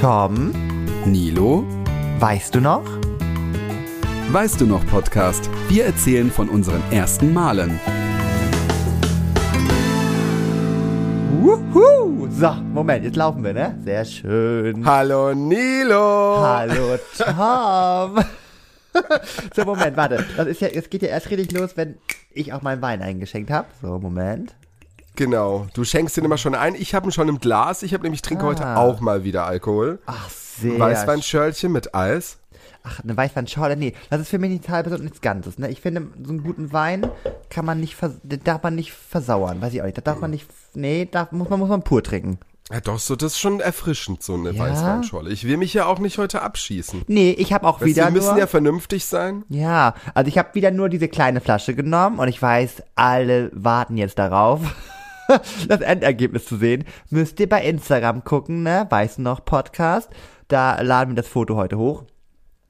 Tom, Nilo, weißt du noch? weißt du noch Podcast? Wir erzählen von unseren ersten Malen. Wuhu! So, Moment, jetzt laufen wir, ne? Sehr schön. Hallo Nilo. Hallo Tom. so, Moment, warte. Das ist ja, es geht ja erst richtig los, wenn ich auch meinen Wein eingeschenkt habe. So, Moment. Genau, du schenkst den immer schon ein. Ich habe ihn schon im Glas. Ich habe nämlich trinke Ah. heute auch mal wieder Alkohol. Ach, sehr Weißweinschörlchen mit Eis. Ach, eine Weißweinschorle, nee, das ist für mich nichts halbes und nichts Ganzes, ne? Ich finde, so einen guten Wein kann man nicht, darf man nicht versauern, weiß ich auch nicht. Da darf man nicht, nee, darf, muss man, muss man pur trinken. Ja, doch, so, das ist schon erfrischend, so eine Ja? Weißweinschorle. Ich will mich ja auch nicht heute abschießen. Nee, ich habe auch Weißt, wieder wir müssen nur, ja vernünftig sein. ja, also ich habe wieder nur diese kleine Flasche genommen und ich weiß, alle warten jetzt darauf, das Endergebnis zu sehen. Müsst ihr bei Instagram gucken, ne? Weiß noch Podcast. Da laden wir das Foto heute hoch.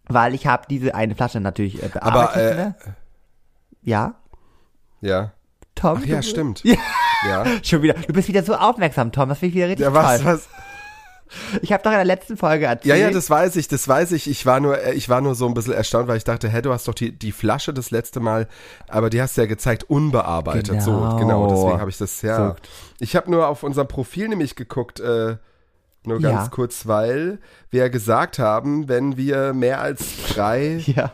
Weil ich habe diese eine Flasche natürlich äh, bearbeitet, äh, ne? Ja, Ja. Tom? Ach ja, stimmt. Ja. Ja. Schon wieder. Du bist wieder so aufmerksam, Tom. Das finde ich wieder richtig Ja, was, toll. was? Ich habe doch in der letzten Folge erzählt. Ja, ja, das weiß ich, das weiß ich. Ich war nur, äh, ich war nur so ein bisschen erstaunt, weil ich dachte, hä, du hast doch die, die Flasche das letzte Mal, aber die hast du ja gezeigt, unbearbeitet. So, Genau. genau, deswegen habe ich das, ja. So. Ich habe nur auf unserem Profil nämlich geguckt, äh, nur ganz Ja. kurz, weil wir gesagt haben, wenn wir mehr als drei Ja.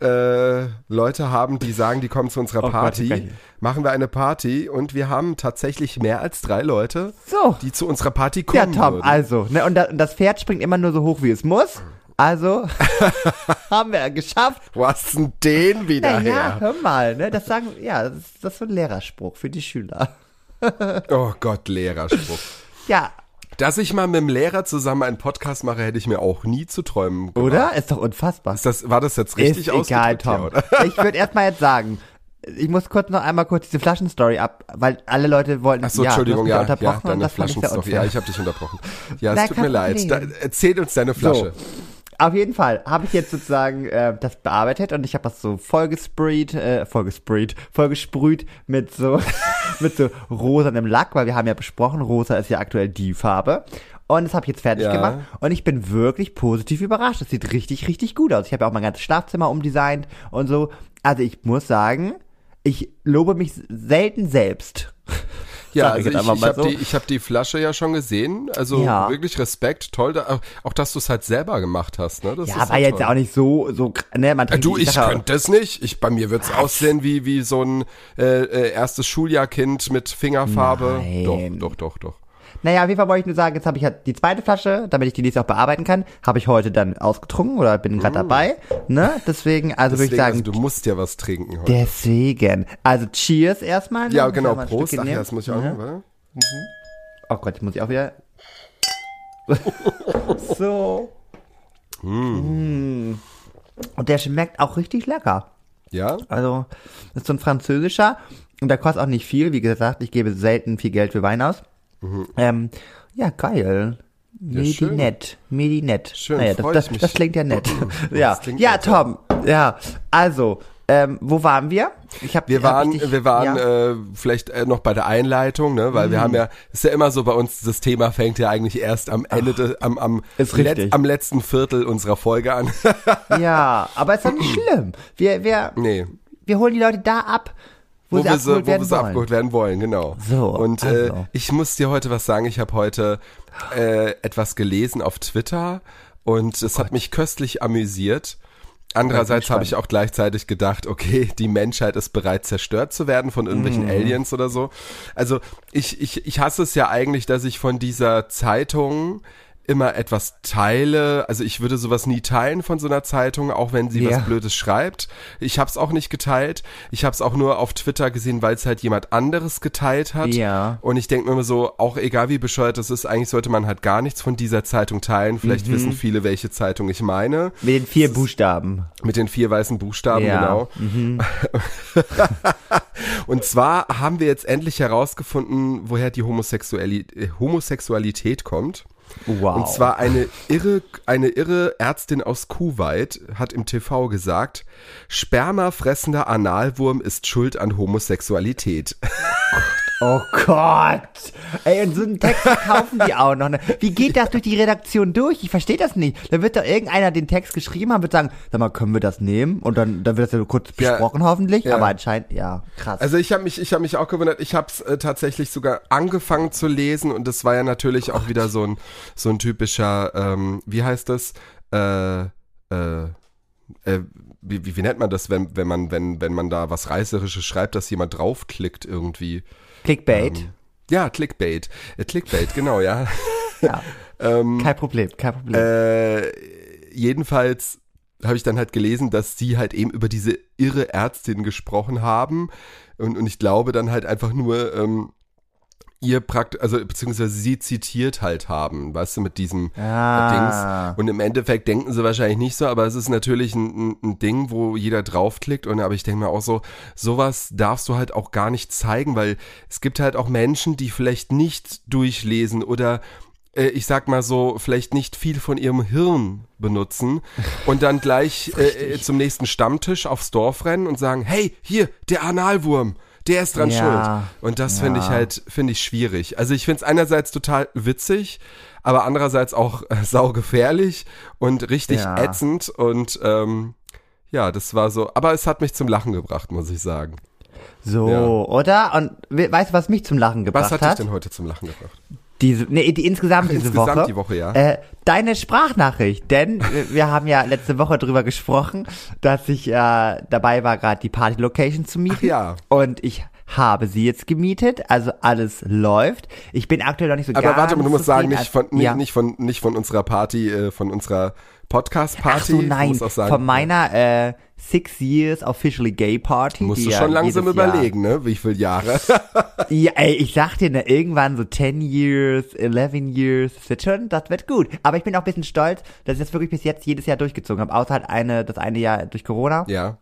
Äh, Leute haben, die sagen, die kommen zu unserer Oh Gott, Party, gleich. machen wir eine Party und wir haben tatsächlich mehr als drei Leute, So. die zu unserer Party Ja, kommen Tom, würden. also, ne, und, da, und das Pferd springt immer nur so hoch, wie es muss. Also haben wir geschafft. Wo hast denn den wieder Na ja, her? hör mal, ne? Das sagen, ja, das ist, das ist so ein Lehrerspruch für die Schüler. Oh Gott, Lehrerspruch. Ja, Dass ich mal mit dem Lehrer zusammen einen Podcast mache, hätte ich mir auch nie zu träumen gemacht. oder? Ist doch unfassbar. Ist das, war das jetzt richtig ist egal? Tom. Oder? ich würde erstmal jetzt sagen, ich muss kurz noch einmal kurz diese Flaschenstory ab, weil alle Leute wollten. Achso, ja, Entschuldigung, ja, ja, deine ich Flaschenstory. unfair. Ja, ich habe dich unterbrochen. Ja, es tut mir leid. Da, erzähl uns deine Flasche. Auf jeden Fall habe ich jetzt sozusagen äh, das bearbeitet und ich habe das so vollgesprayt, äh, vollgesprayt, vollgesprüht mit so mit so rosanem Lack, weil wir haben ja besprochen, rosa ist ja aktuell die Farbe. Und das habe ich jetzt fertig Ja. gemacht und ich bin wirklich positiv überrascht. Es sieht richtig, richtig gut aus. Ich habe ja auch mein ganzes Schlafzimmer umdesignt und so. Also ich muss sagen, ich lobe mich selten selbst. Ja, also ich, ich habe so. die, ich hab die Flasche ja schon gesehen. Also Ja. wirklich Respekt, toll. Da, auch, dass du es halt selber gemacht hast. Ne? Das Ja, war jetzt toll. auch nicht so, so, ne, man Äh, Du, ich Sache- könnte es nicht. Ich, bei mir wird's aussehen wie, wie so ein äh, äh, erstes Schuljahrkind mit Fingerfarbe. Nein. Doch, doch, doch, doch. Naja, auf jeden Fall wollte ich nur sagen, jetzt habe ich halt die zweite Flasche, damit ich die nächste auch bearbeiten kann, habe ich heute dann ausgetrunken oder bin gerade dabei, ne? Deswegen, also würde ich Mm. Sagen, also, du musst ja was trinken heute. deswegen. Also Cheers erstmal. ne? ja, genau. Prost. Ach ja, das muss ich auch Mhm. noch, warte. Oh Gott, jetzt muss ich auch wieder. so. Mm. Und der schmeckt auch richtig lecker. Ja? Also, das ist so ein französischer und der kostet auch nicht viel. Wie gesagt, ich gebe selten viel Geld für Wein aus. Ähm, ja, geil. schön. Medinett. Medinett. Schön, naja, das, freu das, mich. das klingt ja nett. ja, Das ja Tom. Ja, also, ähm, wo waren wir? Ich hab, Wir hab waren, ich dich- wir waren ja? äh, vielleicht äh, noch bei der Einleitung, ne? weil wir haben ja, ist ja immer so bei uns, das Thema fängt ja eigentlich erst am Ende, de, am, am, richtig. am letzten Viertel unserer Folge an. ja, aber ist doch nicht schlimm. Wir, wir, nee, wir holen die Leute da ab, wo, wo, sie wir, so, abgeholt wo wir werden wollen. abgeholt werden wollen, genau. So, Und äh, also. ich muss dir heute was sagen, ich habe heute äh, etwas gelesen auf Twitter und es hat mich köstlich amüsiert. Andererseits habe ich auch gleichzeitig gedacht, okay, die Menschheit ist bereit zerstört zu werden von irgendwelchen Mhm. Aliens oder so. Also ich, ich, ich hasse es ja eigentlich, dass ich von dieser Zeitung immer etwas teile. Also ich würde sowas nie teilen von so einer Zeitung, auch wenn sie Ja. was Blödes schreibt. Ich habe es auch nicht geteilt. Ich habe es auch nur auf Twitter gesehen, weil es halt jemand anderes geteilt hat. Ja. Und ich denke mir immer so, auch egal wie bescheuert das ist, eigentlich sollte man halt gar nichts von dieser Zeitung teilen. Vielleicht Mhm. wissen viele, welche Zeitung ich meine. Mit den vier Buchstaben. Mit den vier weißen Buchstaben, Ja. genau. Und zwar haben wir jetzt endlich herausgefunden, woher die Homosexuali äh, Homosexualität kommt. Wow. Und zwar eine irre, eine irre Ärztin aus Kuwait hat im TV gesagt, Spermafressender Analwurm ist schuld an Homosexualität. Oh Gott. Ey, und so einen Text verkaufen die auch noch. Ne? Wie geht das durch die Redaktion durch? Ich verstehe das nicht. Da wird doch irgendeiner den Text geschrieben haben, wird sagen, sag mal, können wir das nehmen? Und dann, dann wird das ja kurz Ja. besprochen hoffentlich. Ja. Aber anscheinend, ja, krass. Also ich habe mich, ich habe mich auch gewundert. Ich habe es äh, tatsächlich sogar angefangen zu lesen und das war ja natürlich auch wieder so ein so ein typischer, ähm, wie heißt das? Äh, äh, äh, wie, wie, wie nennt man das, wenn wenn man wenn wenn man da was reißerisches schreibt, dass jemand draufklickt irgendwie? Clickbait. Ähm, ja, Clickbait. Äh, Clickbait, genau, ja. ja, ähm, kein Problem, kein Problem. äh, jedenfalls habe ich dann halt gelesen, dass sie halt eben über diese irre Ärztin gesprochen haben. Und, und ich glaube dann halt einfach nur ähm, ihr Prakt, also beziehungsweise sie zitiert halt haben, weißt du, mit diesem Ah. Dings. Und im Endeffekt denken sie wahrscheinlich nicht so, aber es ist natürlich ein, ein, Ding, wo jeder draufklickt. Und aber ich denke mir auch so, sowas darfst du halt auch gar nicht zeigen, weil es gibt halt auch Menschen, die vielleicht nicht durchlesen oder äh, ich sag mal so, vielleicht nicht viel von ihrem Hirn benutzen und dann gleich äh, zum nächsten Stammtisch aufs Dorf rennen und sagen, hey, hier, der Analwurm, der ist dran Ja. schuld. Und das finde ich Ja. halt, finde ich schwierig. Also ich finde es einerseits total witzig, aber andererseits auch äh, saugefährlich und richtig Ja. ätzend und ähm, ja, das war so, aber es hat mich zum Lachen gebracht, muss ich sagen. So, Ja. oder? Und we- weißt du, was mich zum Lachen gebracht Was hat dich hat? denn heute zum Lachen gebracht? Diese, nee, die, insgesamt diese insgesamt Woche. die Woche, ja. Äh, deine Sprachnachricht, denn wir- wir haben ja letzte Woche drüber gesprochen, dass ich äh, dabei war, gerade die Party-Location zu mieten. Ach ja. Und ich habe sie jetzt gemietet, also alles läuft. Ich bin aktuell noch nicht so Aber warte mal, du musst sagen, nicht von, nicht, ja. nicht von, nicht von unserer Party, äh, von unserer Podcast-Party. Ach so, nein, sagen, von meiner äh, Six Years Officially Gay Party. musst die du ja schon langsam jedes Jahr- überlegen, ne? Wie viele Jahre? Ja, ey, ich sag dir, ne, irgendwann so 10 years, 11 years, das wird schon, das wird gut. Aber ich bin auch ein bisschen stolz, dass ich das wirklich bis jetzt jedes Jahr durchgezogen habe. Außer halt eine, das eine Jahr durch Corona. ja.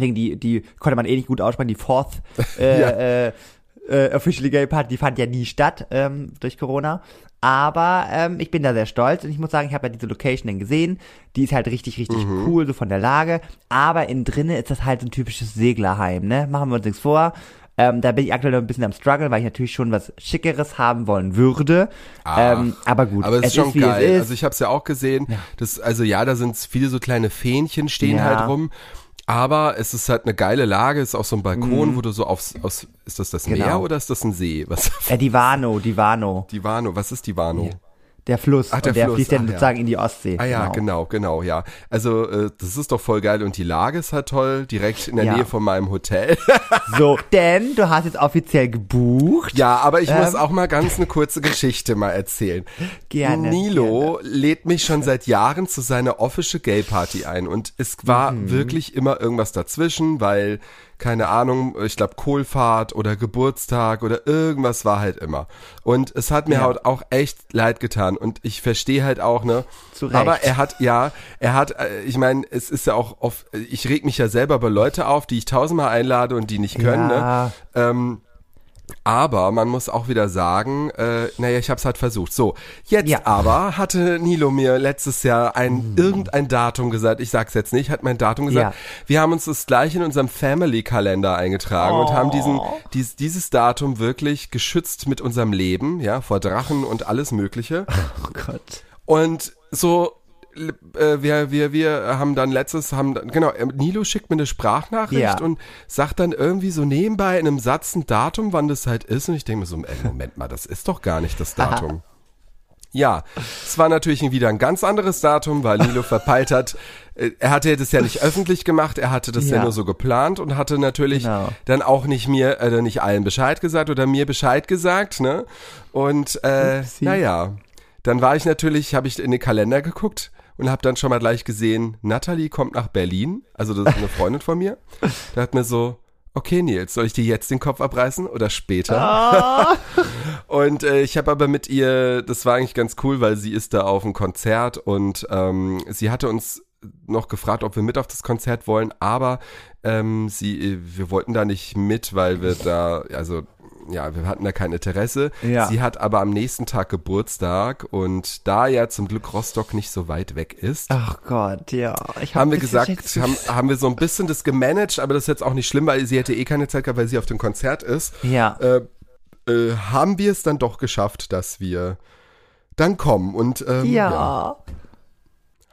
Wegen die, die konnte man eh nicht gut aussprechen, die Fourth äh, Ja. äh, äh, Officially Gay Party, die fand ja nie statt ähm, durch Corona. Aber ähm, ich bin da sehr stolz und ich muss sagen, ich habe ja diese Location dann gesehen. Die ist halt richtig, richtig Mhm. cool, so von der Lage. Aber innen drinnen ist das halt so ein typisches Seglerheim, ne? Machen wir uns nichts vor. Ähm, da bin ich aktuell noch ein bisschen am struggle, weil ich natürlich schon was Schickeres haben wollen würde. ähm, aber gut, Aber es ist schon wie geil. ist. Also ich habe es ja auch gesehen. Das, also ja, da sind viele so kleine Fähnchen stehen Ja. halt rum. Aber es ist halt eine geile Lage. Es ist auch so ein Balkon, wo du so aufs, aus, ist das das Mhm. Genau. Meer oder ist das ein See? Was? äh, die Vano, die Vano, Die Vano. Was ist die Vano? Der Fluss. Ach, der und der Fluss, fließt dann ja. sozusagen in die Ostsee. Ah ja, genau, genau, ja. Also äh, das ist doch voll geil und die Lage ist halt toll, direkt in der Ja. Nähe von meinem Hotel. So, denn du hast jetzt offiziell gebucht. ja, aber ich muss Ähm. auch mal ganz eine kurze Geschichte mal erzählen. Gerne, Nilo lädt mich schon seit Jahren zu seiner Official Gay Party ein und es war Mhm. wirklich immer irgendwas dazwischen, weil keine Ahnung, ich glaube Kohlfahrt oder Geburtstag oder irgendwas war halt immer. Und es hat mir Ja. halt auch echt leid getan und ich verstehe halt auch, ne? Zu Recht. Aber er hat ja, er hat äh, ich meine, es ist ja auch oft ich reg mich ja selber bei Leute auf, die ich tausendmal einlade und die nicht können, Ja. ne? Ähm, aber man muss auch wieder sagen, äh, naja, ich habe es halt versucht. So, jetzt Ja. aber hatte Nilo mir letztes Jahr ein irgendein Datum gesagt. Ich sag's jetzt nicht, hat mein Datum gesagt. Ja. Wir haben uns das gleich in unserem Family-Kalender eingetragen und haben diesen dies, dieses Datum wirklich geschützt mit unserem Leben, ja, vor Drachen und alles Mögliche. Oh Gott. Und so, äh, wir, wir, wir haben dann letztes, haben dann, genau, äh, Nilo schickt mir eine Sprachnachricht Ja. und sagt dann irgendwie so nebenbei in einem Satz ein Datum, wann das halt ist. Und ich denke mir so, ey, Moment mal, das ist doch gar nicht das Datum. Ja, es war natürlich wieder ein ganz anderes Datum, weil Nilo verpeilt hat. äh, Er hatte das ja nicht öffentlich gemacht, er hatte das ja, Ja. nur so geplant und hatte natürlich Genau. dann auch nicht mir, äh, nicht allen Bescheid gesagt oder mir Bescheid gesagt, ne? Und äh, naja, dann war ich natürlich, habe ich in den Kalender geguckt und habe dann schon mal gleich gesehen, Natalie kommt nach Berlin, also das ist eine Freundin von mir. Da hat mir so, okay Nils, soll ich dir jetzt den Kopf abreißen oder später? Ah. Und äh, ich habe aber mit ihr, das war eigentlich ganz cool, weil sie ist da auf einem Konzert und ähm, sie hatte uns noch gefragt, ob wir mit auf das Konzert wollen, aber ähm, sie, wir wollten da nicht mit, weil wir da, also ja, wir hatten da kein Interesse. Ja. Sie hat aber am nächsten Tag Geburtstag und da ja zum Glück Rostock nicht so weit weg ist, Ach Gott, ja. Hab haben wir gesagt, haben, haben wir so ein bisschen das gemanagt, aber das ist jetzt auch nicht schlimm, weil sie hätte eh keine Zeit gehabt, weil sie auf dem Konzert ist. Ja. Äh, äh, haben wir es dann doch geschafft, dass wir dann kommen. Und ähm, Ja.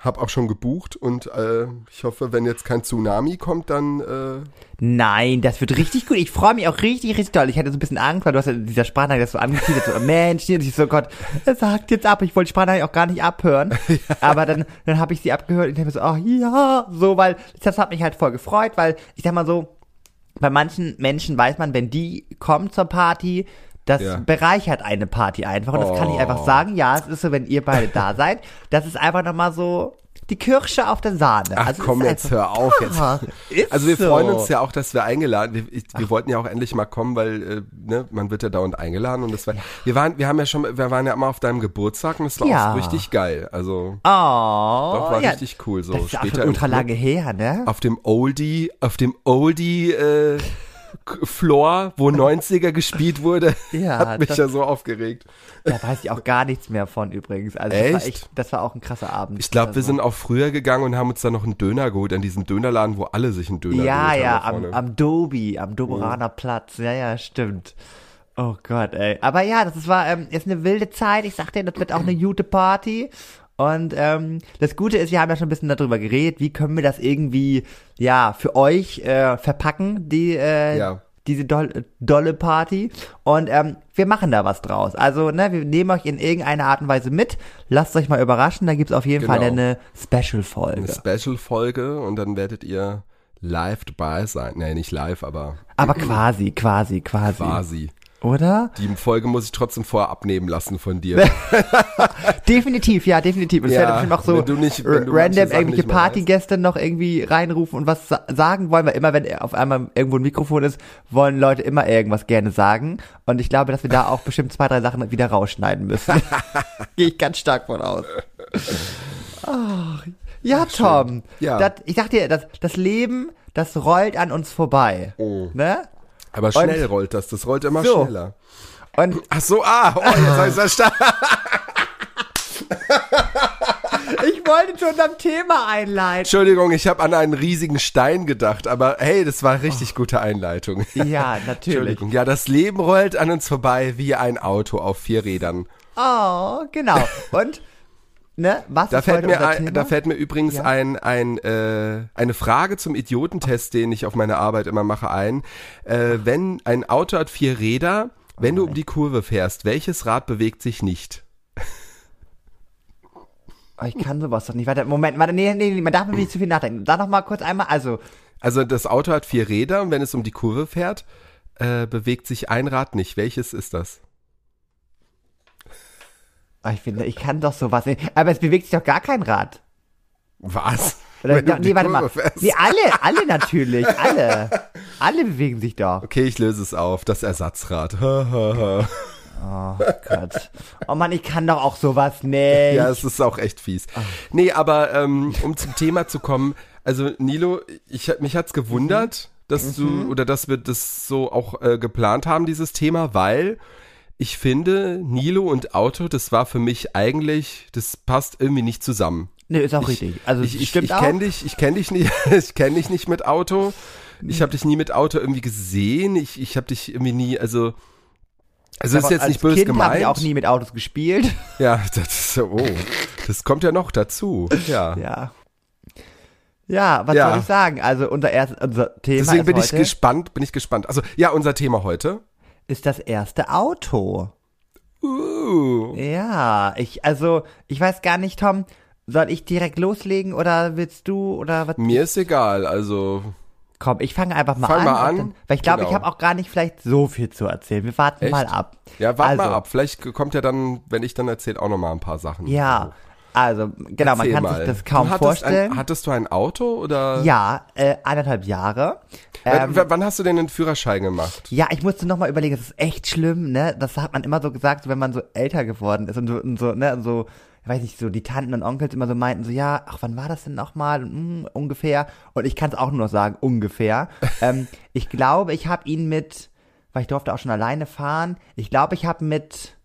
Hab auch schon gebucht und äh, ich hoffe, wenn jetzt kein Tsunami kommt, dann äh, Nein, das wird richtig gut. Ich freue mich auch richtig, richtig toll. Ich hatte so ein bisschen Angst, weil du hast ja dieser Sprachnachricht das so angeteasert, so, Mensch, hier, ich so, Gott, er sagt jetzt ab. Ich wollte die Sprachnachricht auch gar nicht abhören. Aber dann, dann habe ich sie abgehört und ich habe so, ach ja, so, weil das hat mich halt voll gefreut, weil ich sag mal so, bei manchen Menschen weiß man, wenn die kommen zur Party, das Ja. bereichert eine Party einfach. Und das kann ich Oh. einfach sagen. Ja, es ist so, wenn ihr beide da seid. Das ist einfach nochmal so die Kirsche auf der Sahne. Ach Also komm, jetzt hör auf jetzt. Ah, Also wir so. freuen uns ja auch, dass wir eingeladen, wir, ich, wir wollten ja auch endlich mal kommen, weil äh, ne, man wird ja dauernd eingeladen und das war, wir waren, wir haben ja schon, wir waren ja immer auf deinem Geburtstag und es war Ja. auch richtig geil. Also Oh, doch war ja, richtig cool. So das ist später ultra lange her, ne? auf dem Oldie, auf dem Oldie äh, Floor, wo 90er gespielt wurde, Ja, hat mich das- ja so aufgeregt. Da weiß ich auch gar nichts mehr von übrigens. Also das war Echt? echt, das war auch ein krasser Abend. Ich glaube, wir also. sind auch früher gegangen und haben uns dann noch einen Döner geholt an diesem Dönerladen, wo alle sich einen Döner Ja, geholt ja, haben. am, vorne. am Dobi, am Doberaner Platz. Ja, ja, stimmt. Oh Gott, ey. Aber ja, das war ähm, ist eine wilde Zeit. Ich sagte, das wird auch eine gute Party. Und ähm, das Gute ist, wir haben ja schon ein bisschen darüber geredet, wie können wir das irgendwie ja für euch äh, verpacken, die äh, Ja. diese doll, dolle Party. Und ähm, wir machen da was draus. Also, ne, wir nehmen euch in irgendeiner Art und Weise mit. Lasst euch mal überraschen. Da gibt's auf jeden Fall Genau. eine Special-Folge. eine Special-Folge und dann werdet ihr live dabei sein. Nee, nicht live, aber Aber quasi, quasi, quasi. quasi. Oder? Die Folge muss ich trotzdem vorher abnehmen lassen von dir. Definitiv, ja, definitiv. Und es Ja, werden bestimmt auch so nicht- random irgendwelche Partygäste noch irgendwie reinrufen und was sa sagen wollen, weil immer, wenn auf einmal irgendwo ein Mikrofon ist, wollen Leute immer irgendwas gerne sagen. Und ich glaube, dass wir da auch bestimmt zwei, drei Sachen wieder rausschneiden müssen. Gehe ich ganz stark von aus. Ach, ja, Tom. Ja. Das, ich sag dir, das, das Leben, das rollt an uns vorbei. Oh. Ne? Aber schnell rollt das, das rollt immer So. schneller. Und Ach so, ah, oh, jetzt hab ich's verstanden. ich wollte zu unserem Thema einleiten. Entschuldigung, ich habe an einen riesigen Stein gedacht, aber hey, das war richtig gute Einleitung. Ja, natürlich. Entschuldigung. Ja, das Leben rollt an uns vorbei wie ein Auto auf vier Rädern. Oh, genau. Und, ne, was Da fällt mir, ein, da fällt mir übrigens Ja. ein, ein, äh, eine Frage zum Idiotentest, den ich auf meiner Arbeit immer mache, ein. Äh, wenn ein Auto hat vier Räder, wenn du um die Kurve fährst, welches Rad bewegt sich nicht? Oh, ich kann sowas doch nicht. Warte, Moment, warte, nee, nee, nee, man darf mir nicht zu viel nachdenken. Sag noch mal kurz einmal, also, Also das Auto hat vier Räder und wenn es um die Kurve fährt, äh, bewegt sich ein Rad nicht. Welches ist das? Oh, ich finde, ich kann doch sowas nicht. Aber es bewegt sich doch gar kein Rad. Was? Oder, um nee, die warte mal. Fährst. Nee, alle, alle natürlich, alle. Alle bewegen sich doch. Okay, ich löse es auf. Das Ersatzrad. Oh Gott. Oh Mann, ich kann doch auch sowas nicht. Ja, es ist auch echt fies. Nee, aber ähm, um zum Thema zu kommen, also Nilo, ich, mich hat's gewundert, dass du oder dass wir das so auch äh, geplant haben, dieses Thema, weil ich finde, Nilo und Auto, das war für mich eigentlich, das passt irgendwie nicht zusammen. nee, ist auch Ich- richtig. Also, ich ich, ich kenne dich, ich kenne dich nicht, ich kenne dich nicht mit Auto. Ich habe dich nie mit Auto irgendwie gesehen. Ich, ich habe dich irgendwie nie, also also ist jetzt nicht böse kind gemeint. habe ich auch nie mit Autos gespielt. Ja, das ist so, oh, das kommt ja noch dazu. Ja. Ja. Ja, was Ja. soll ich sagen? Also unser erstes, unser Thema Deswegen bin ich heute, gespannt, bin ich gespannt. Also, ja, unser Thema heute. Ist das erste Auto. Uh. Ja, ich, also, ich weiß gar nicht, Tom, soll ich direkt loslegen oder willst du oder was? Mir ist egal, also. Komm, ich fange einfach mal Fang an. mal an. Dann, weil ich glaube, Genau. ich habe auch gar nicht vielleicht so viel zu erzählen. Wir warten Echt? mal ab. Ja, warte also, mal ab. Vielleicht kommt ja dann, wenn ich dann erzähle, auch noch mal ein paar Sachen. Ja, also, genau, man Erzähl kann mal. sich das kaum hattest vorstellen. Ein, hattest du ein Auto oder? ja, äh, eineinhalb Jahre. Ähm, w- wann hast du denn den Führerschein gemacht? Ja, ich musste noch mal überlegen, das ist echt schlimm, ne? Das hat man immer so gesagt, wenn man so älter geworden ist und so, und so ne, und so, ich weiß nicht, so die Tanten und Onkels immer so meinten so, ja, ach, wann war das denn noch mal? Hm, ungefähr. Und ich kann es auch nur noch sagen, ungefähr. ähm, ich glaube, ich habe ihn mit, weil ich durfte auch schon alleine fahren, ich glaube, ich habe mit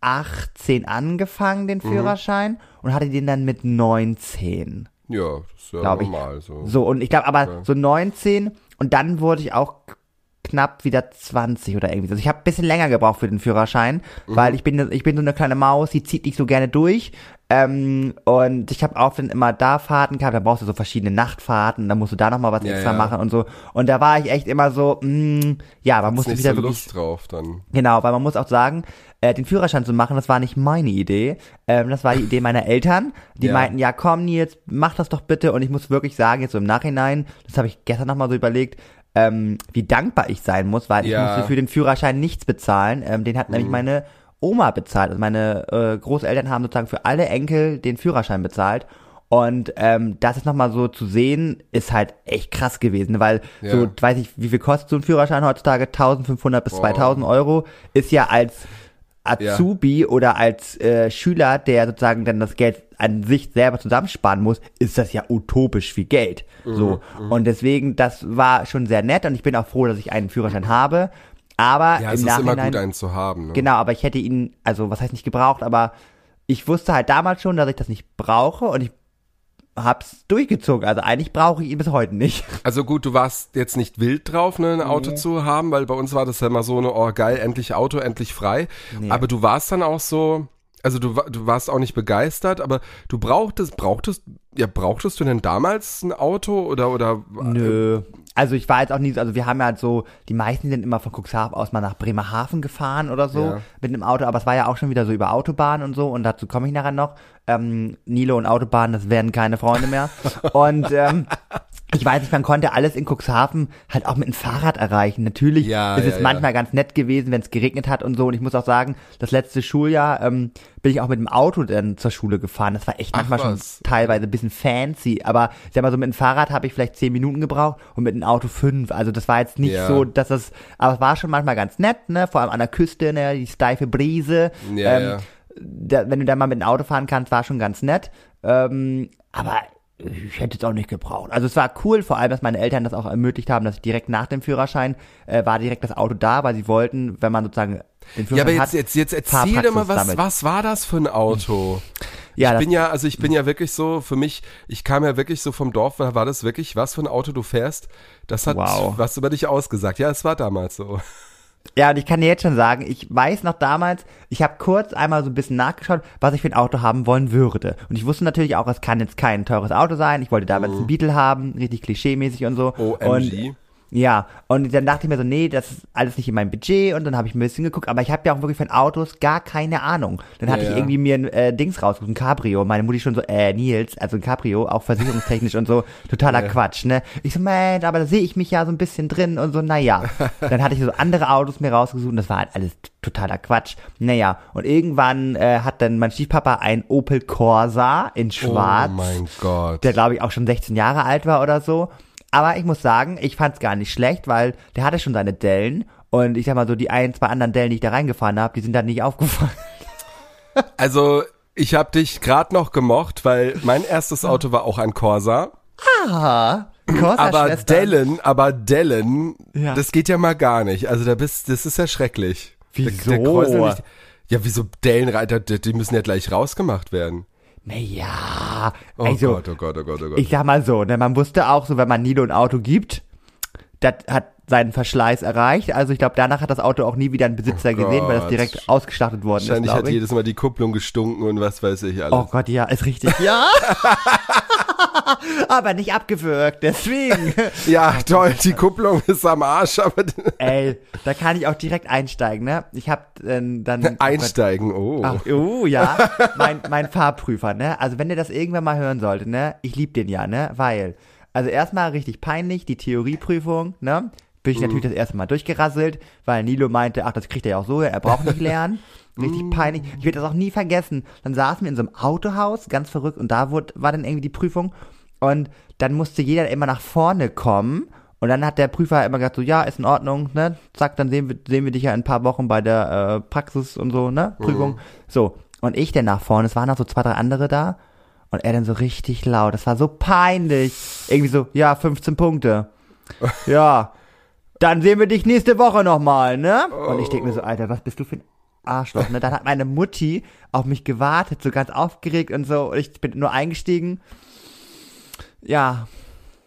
18 angefangen, den Mhm. Führerschein, und hatte den dann mit 19. Ja, das ist ja Glaub ich. normal so. So, und ich glaube aber Okay. so 19 und dann wurde ich auch knapp wieder 20 oder irgendwie so. Also ich habe ein bisschen länger gebraucht für den Führerschein, weil ich bin ich bin so eine kleine Maus, die zieht nicht so gerne durch. Ähm, und ich habe auch dann immer da Fahrten gehabt, da brauchst du so verschiedene Nachtfahrten, dann musst du da nochmal was Ja, extra ja. machen und so. Und da war ich echt immer so, mh, ja, man musste wieder so wirklich Lust drauf dann. Genau, weil man muss auch sagen, äh, den Führerschein zu machen, das war nicht meine Idee. Ähm, das war die Idee meiner Eltern. Die Ja. meinten, ja komm Nils, mach das doch bitte. Und ich muss wirklich sagen, jetzt so im Nachhinein, das habe ich gestern nochmal so überlegt, ähm, wie dankbar ich sein muss, weil Ja. ich musste für den Führerschein nichts bezahlen. Ähm, den hat nämlich meine Oma bezahlt. Also meine äh, Großeltern haben sozusagen für alle Enkel den Führerschein bezahlt. Und ähm, das ist nochmal so zu sehen, ist halt echt krass gewesen, weil Ja. so, weiß ich, wie viel kostet so ein Führerschein heutzutage? 1500 bis Boah. 2000 Euro. Ist ja als Azubi oder als äh, Schüler, der sozusagen dann das Geld an sich selber zusammensparen muss, ist das ja utopisch viel Geld. Mhm, So. Und deswegen, das war schon sehr nett und ich bin auch froh, dass ich einen Führerschein habe. Aber Ja, im es ist immer gut, einen zu haben. Ne? genau, aber ich hätte ihn, also was heißt nicht gebraucht, aber ich wusste halt damals schon, dass ich das nicht brauche und ich hab's durchgezogen. Also eigentlich brauche ich ihn bis heute nicht. Also gut, du warst jetzt nicht wild drauf, ne, ein Auto zu haben, weil bei uns war das ja immer so eine, oh geil, endlich Auto, endlich frei. Nee. Aber du warst dann auch so, also du, du warst auch nicht begeistert, aber du brauchtest, brauchtest, ja, brauchtest du denn damals ein Auto oder, oder? Nö. Also ich war jetzt auch nie so, also wir haben ja halt so, die meisten sind immer von Cuxhaven aus mal nach Bremerhaven gefahren oder so Ja. mit einem Auto, aber es war ja auch schon wieder so über Autobahn und so und dazu komme ich nachher noch. Ähm, Nilo und Autobahn, das werden keine Freunde mehr. und ähm, ich weiß nicht, man konnte alles in Cuxhaven halt auch mit dem Fahrrad erreichen. Natürlich Ja, ist ja, es ja. manchmal ganz nett gewesen, wenn es geregnet hat und so. Und ich muss auch sagen, das letzte Schuljahr ähm, bin ich auch mit dem Auto dann zur Schule gefahren. Das war echt Ach, manchmal schon was. teilweise ein bisschen fancy, aber ich sag mal so mit dem Fahrrad habe ich vielleicht zehn Minuten gebraucht und mit dem Auto fünf. Also das war jetzt nicht so, dass das, aber es war schon manchmal ganz nett, ne? Vor allem an der Küste, ne? Die steife Brise. Ja, ähm. Da, wenn du da mal mit dem Auto fahren kannst, war schon ganz nett. Ähm, aber ich hätte es auch nicht gebraucht. Also es war cool, vor allem, dass meine Eltern das auch ermöglicht haben, dass ich direkt nach dem Führerschein äh, war direkt das Auto da, weil sie wollten, wenn man sozusagen den Führerschein Ja, aber jetzt, hat, jetzt, jetzt erzähl doch mal, was, was war das für ein Auto? Ja, ich bin ja, also ich bin ja wirklich so, für mich, ich kam ja wirklich so vom Dorf, war war das wirklich, was für ein Auto du fährst? Das hat Wow. was über dich ausgesagt. Ja, es war damals so. Ja, und ich kann dir jetzt schon sagen, ich weiß noch damals, ich habe kurz einmal so ein bisschen nachgeschaut, was ich für ein Auto haben wollen würde. Und ich wusste natürlich auch, es kann jetzt kein teures Auto sein. Ich wollte damals einen Beetle haben, richtig klischee-mäßig und so. Und OMG. Ja, und dann dachte ich mir so, nee, das ist alles nicht in meinem Budget und dann habe ich ein bisschen geguckt, aber ich habe ja auch wirklich von Autos gar keine Ahnung. Dann hatte Ja, ich ja. irgendwie mir ein äh, Dings rausgesucht, ein Cabrio. Meine Mutti schon so, äh, Nils, also ein Cabrio, auch versicherungstechnisch und so, totaler Ja. Quatsch, ne? Ich so, Mensch, aber da sehe ich mich ja so ein bisschen drin und so, naja. Dann hatte ich so andere Autos mir rausgesucht und das war halt alles totaler Quatsch. Naja, und irgendwann äh, hat dann mein Stiefpapa ein Opel Corsa in schwarz Oh mein Gott. der glaube ich auch schon 16 Jahre alt war oder so. Aber ich muss sagen, ich fand es gar nicht schlecht, weil der hatte schon seine Dellen und ich sag mal so, die ein, zwei anderen Dellen, die ich da reingefahren habe, die sind dann nicht aufgefallen. Also, ich habe dich gerade noch gemocht, weil mein erstes Auto war auch ein Corsa. Aha. Corsa Aber. Dellen, aber Dellen, Ja. das geht ja mal gar nicht. Also da bist, das ist ja schrecklich. Wieso? Der, der nicht, ja, wieso Dellenreiter, die müssen ja gleich rausgemacht werden. Naja, Oh also, Gott, oh Gott, oh Gott, oh Gott. ich sag mal so, ne, man wusste auch so, wenn man Nilo ein Auto gibt, das hat seinen Verschleiß erreicht. Also ich glaube, danach hat das Auto auch nie wieder einen Besitzer gesehen, weil das direkt ausgeschlachtet worden ist, Wahrscheinlich hat jedes Mal die Kupplung gestunken und was weiß ich alles. Oh Gott, ja, ist richtig. Ja. aber nicht abgewürgt, deswegen. Ja, toll, die Kupplung ist am Arsch, aber Ey, da kann ich auch direkt einsteigen, ne? Ich hab äh, dann einsteigen, oh. Ach, oh ja, mein, mein Fahrprüfer, ne? Also wenn ihr das irgendwann mal hören solltet, ne? Ich lieb den ja, ne? Weil, also erstmal richtig peinlich, die Theorieprüfung, ne? Bin ich natürlich das erste Mal durchgerasselt, weil Nilo meinte, ach, das kriegt er ja auch so, er braucht nicht lernen. Richtig peinlich. Ich werde das auch nie vergessen. Dann saßen wir in so einem Autohaus, ganz verrückt, und da wurde, war dann irgendwie die Prüfung. Und dann musste jeder immer nach vorne kommen. Und dann hat der Prüfer immer gesagt, so, ja, ist in Ordnung, ne? Zack, dann sehen wir, sehen wir dich ja in ein paar Wochen bei der äh, Praxis und so, ne? Prüfung. So. Und ich dann nach vorne, es waren noch so zwei, drei andere da. Und er dann so richtig laut. Das war so peinlich. Irgendwie so, ja, 15 Punkte. Ja. Dann sehen wir dich nächste Woche nochmal, ne? Und ich denke mir so, Alter, was bist du für ein Arschloch, ne? Dann hat meine Mutti auf mich gewartet, so ganz aufgeregt und so. Und ich bin nur eingestiegen. Ja.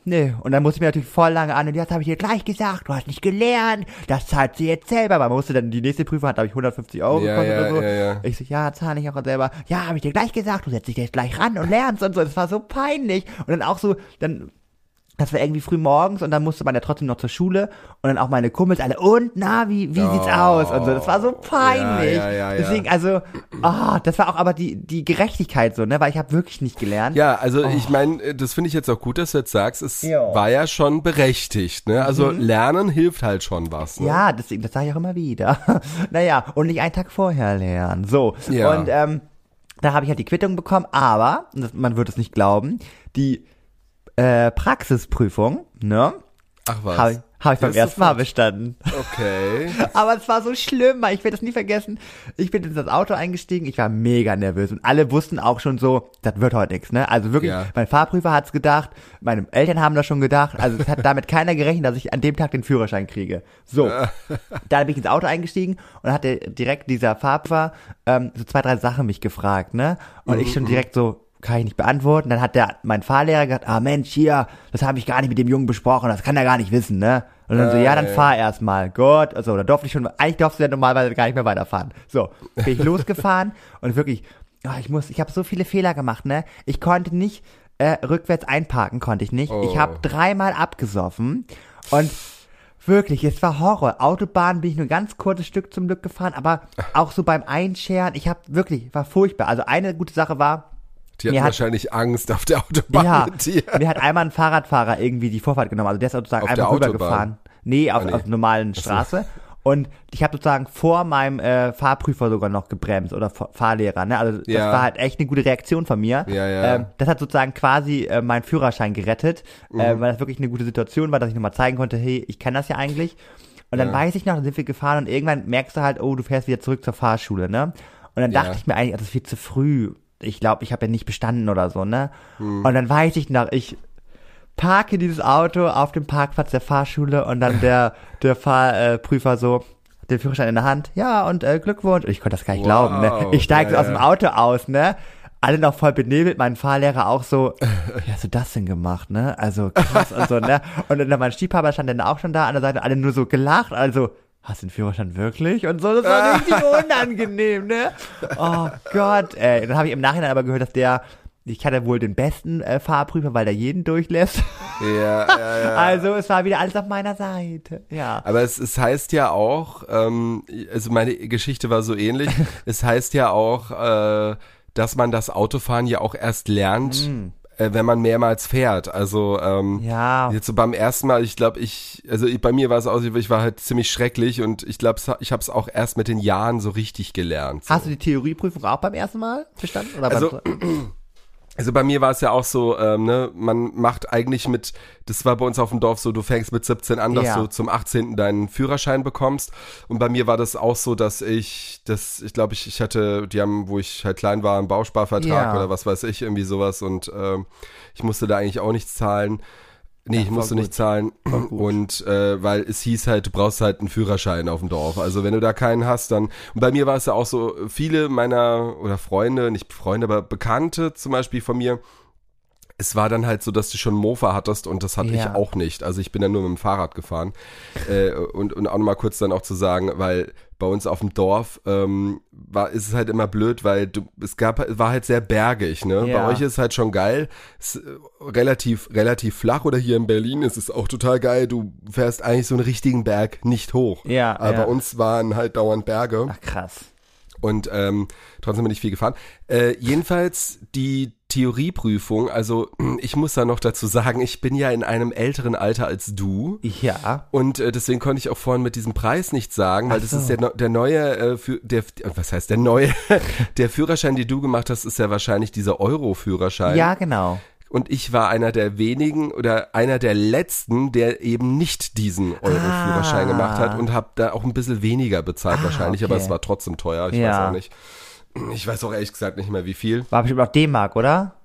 nö. Und dann musste ich mir natürlich voll lange an und jetzt habe ich dir gleich gesagt, du hast nicht gelernt, das zahlt sie jetzt selber. Man musste dann, die nächste Prüfung hat, glaube ich, 150 Euro Ja, gekostet ja, oder so. ja. Ich so, ja, zahle ich auch selber. Ja, habe ich dir gleich gesagt, du setzt dich jetzt gleich ran und lernst und so. Das war so peinlich. Und dann auch so, dann das war irgendwie früh morgens und dann musste man ja trotzdem noch zur Schule und dann auch meine Kumpels alle, und na, wie, wie sieht's aus? Und so, das war so peinlich. Ja, ja, ja. Deswegen, also, ah, das war auch aber die, die Gerechtigkeit so, ne, weil ich habe wirklich nicht gelernt. Ja, also ich meine, das finde ich jetzt auch gut, dass du jetzt sagst, es Jo. war ja schon berechtigt, ne? Also lernen hilft halt schon was, ne? Ja, deswegen, das sage ich auch immer wieder. naja, und nicht einen Tag vorher lernen. So. Und ähm, da habe ich halt die Quittung bekommen, aber, das, man wird es nicht glauben, die äh, Praxisprüfung, ne? Ach was. Habe ich, hab ich beim ersten Mal bestanden. Okay. Aber es war so schlimm, ich werde das nie vergessen. Ich bin in das Auto eingestiegen, ich war mega nervös und alle wussten auch schon so, das wird heute nichts, ne? Also wirklich, Ja. mein Fahrprüfer hat's gedacht, meine Eltern haben das schon gedacht, also es hat damit keiner gerechnet, dass ich an dem Tag den Führerschein kriege. So, da bin ich ins Auto eingestiegen und hatte direkt dieser Fahrprüfer ähm, so zwei, drei Sachen mich gefragt, ne? Und ich schon direkt so, kann ich nicht beantworten. Dann hat der, mein Fahrlehrer gesagt, ah Mensch, hier, das habe ich gar nicht mit dem Jungen besprochen, das kann er gar nicht wissen, ne? Und dann so, ja, dann fahr erstmal. Gut, also da durfte ich schon, eigentlich durfte du ja normalerweise gar nicht mehr weiterfahren. So, bin ich losgefahren und wirklich, ah, ich muss, ich habe so viele Fehler gemacht, ne? Ich konnte nicht äh, rückwärts einparken, konnte ich nicht. Ich Oh. habe dreimal abgesoffen und Wirklich, es war Horror. Autobahn bin ich nur ein ganz kurzes Stück zum Glück gefahren, aber auch so beim Einscheren, ich habe wirklich, war furchtbar. Also eine gute Sache war, Die hatten hat- wahrscheinlich Angst auf der Autobahn ja, mit dir. mir hat einmal ein Fahrradfahrer irgendwie die Vorfahrt genommen. Also der ist sozusagen Auf einfach der rübergefahren. Nee, auf, Ah, nee. auf der normalen Straße. Und ich habe sozusagen vor meinem äh, Fahrprüfer sogar noch gebremst oder Fa- Fahrlehrer. Ne? Also das Ja. war halt echt eine gute Reaktion von mir. Ja, ja. Ähm, das hat sozusagen quasi äh, meinen Führerschein gerettet, Mhm. äh, weil das wirklich eine gute Situation war, dass ich nochmal zeigen konnte, hey, ich kann das ja eigentlich. Und dann weiß ich noch, dann sind wir gefahren und irgendwann merkst du halt, oh, du fährst wieder zurück zur Fahrschule, ne? Und dann dachte ich mir eigentlich, das ist viel zu früh. Ich glaube, ich habe ja nicht bestanden oder so, ne? Hm. Und dann weiß ich noch, ich parke dieses Auto auf dem Parkplatz der Fahrschule und dann der, der Fahrprüfer so, den Führerschein in der Hand, ja, und äh, Glückwunsch. Ich konnte das gar nicht Wow. glauben, ne? Ich steige Ja, so aus dem. Auto aus, ne? Alle noch voll benebelt, mein Fahrlehrer auch so, wie hast du das denn gemacht, ne? Also krass und so, ne? Und dann mein Stiefpapa stand dann auch schon da an der Seite, alle nur so gelacht, also, hast du den Führerschein wirklich? Und so, das war richtig unangenehm, ne? Oh Gott, ey. Dann habe ich im Nachhinein aber gehört, dass der, ich hatte wohl den besten äh, Fahrprüfer, weil der jeden durchlässt. Ja, ja, ja. Also es war wieder alles auf meiner Seite. Ja. Aber es, es heißt ja auch, ähm, also meine Geschichte war so ähnlich, es heißt ja auch, äh, dass man das Autofahren ja auch erst lernt, äh, wenn man mehrmals fährt. Also ähm. Ja. jetzt so beim ersten Mal, ich glaube, ich, also ich, bei mir war es auch, ich war halt ziemlich schrecklich und ich glaube, ich habe es auch erst mit den Jahren so richtig gelernt. So. Hast du die Theorieprüfung auch beim ersten Mal bestanden? Oder Also, beim, Also bei mir war es ja auch so, ähm, ne, man macht eigentlich mit, das war bei uns auf dem Dorf so, du fängst mit 17 an, dass Ja. du zum 18. deinen Führerschein bekommst. Und bei mir war das auch so, dass ich, das, ich glaube, ich, ich hatte, die haben, wo ich halt klein war, einen Bausparvertrag Ja. oder was weiß ich, irgendwie sowas und ähm, ich musste da eigentlich auch nichts zahlen. Nee, ich voll musste gut. nicht zahlen. Und äh, weil es hieß halt, du brauchst halt einen Führerschein auf dem Dorf. Also wenn du da keinen hast, dann. Und bei mir war es ja auch so, viele meiner oder Freunde, nicht Freunde, aber Bekannte zum Beispiel von mir, es war dann halt so, dass du schon Mofa hattest und das hatte ich Ja. auch nicht. Also ich bin dann nur mit dem Fahrrad gefahren. Äh, und, und auch nochmal kurz dann auch zu sagen, weil bei uns auf dem Dorf ähm, war, ist es halt immer blöd, weil du, es gab, war halt sehr bergig, ne? Ja. Bei euch ist es halt schon geil. Ist äh, relativ, relativ flach oder hier in Berlin ist es auch total geil. Du fährst eigentlich so einen richtigen Berg nicht hoch. Ja, Aber ja. bei uns waren halt dauernd Berge Ach krass. und ähm, trotzdem bin ich viel gefahren. Äh, jedenfalls die Theorieprüfung, also ich muss da noch dazu sagen, ich bin ja in einem älteren Alter als du. Ja. Und äh, deswegen konnte ich auch vorhin mit diesem Preis nicht sagen, weil Ach das so. ist der, der neue, äh, für, der, was heißt der neue, der Führerschein, den du gemacht hast, ist ja wahrscheinlich dieser Euro-Führerschein. Ja, genau. Und ich war einer der wenigen oder einer der letzten, der eben nicht diesen Euro-Führerschein Ah. gemacht hat und habe da auch ein bisschen weniger bezahlt Ah, wahrscheinlich, aber okay. es war trotzdem teuer, ich Ja. weiß auch nicht. Ich weiß auch ehrlich gesagt nicht mehr wie viel. War bestimmt auch D-Mark, oder?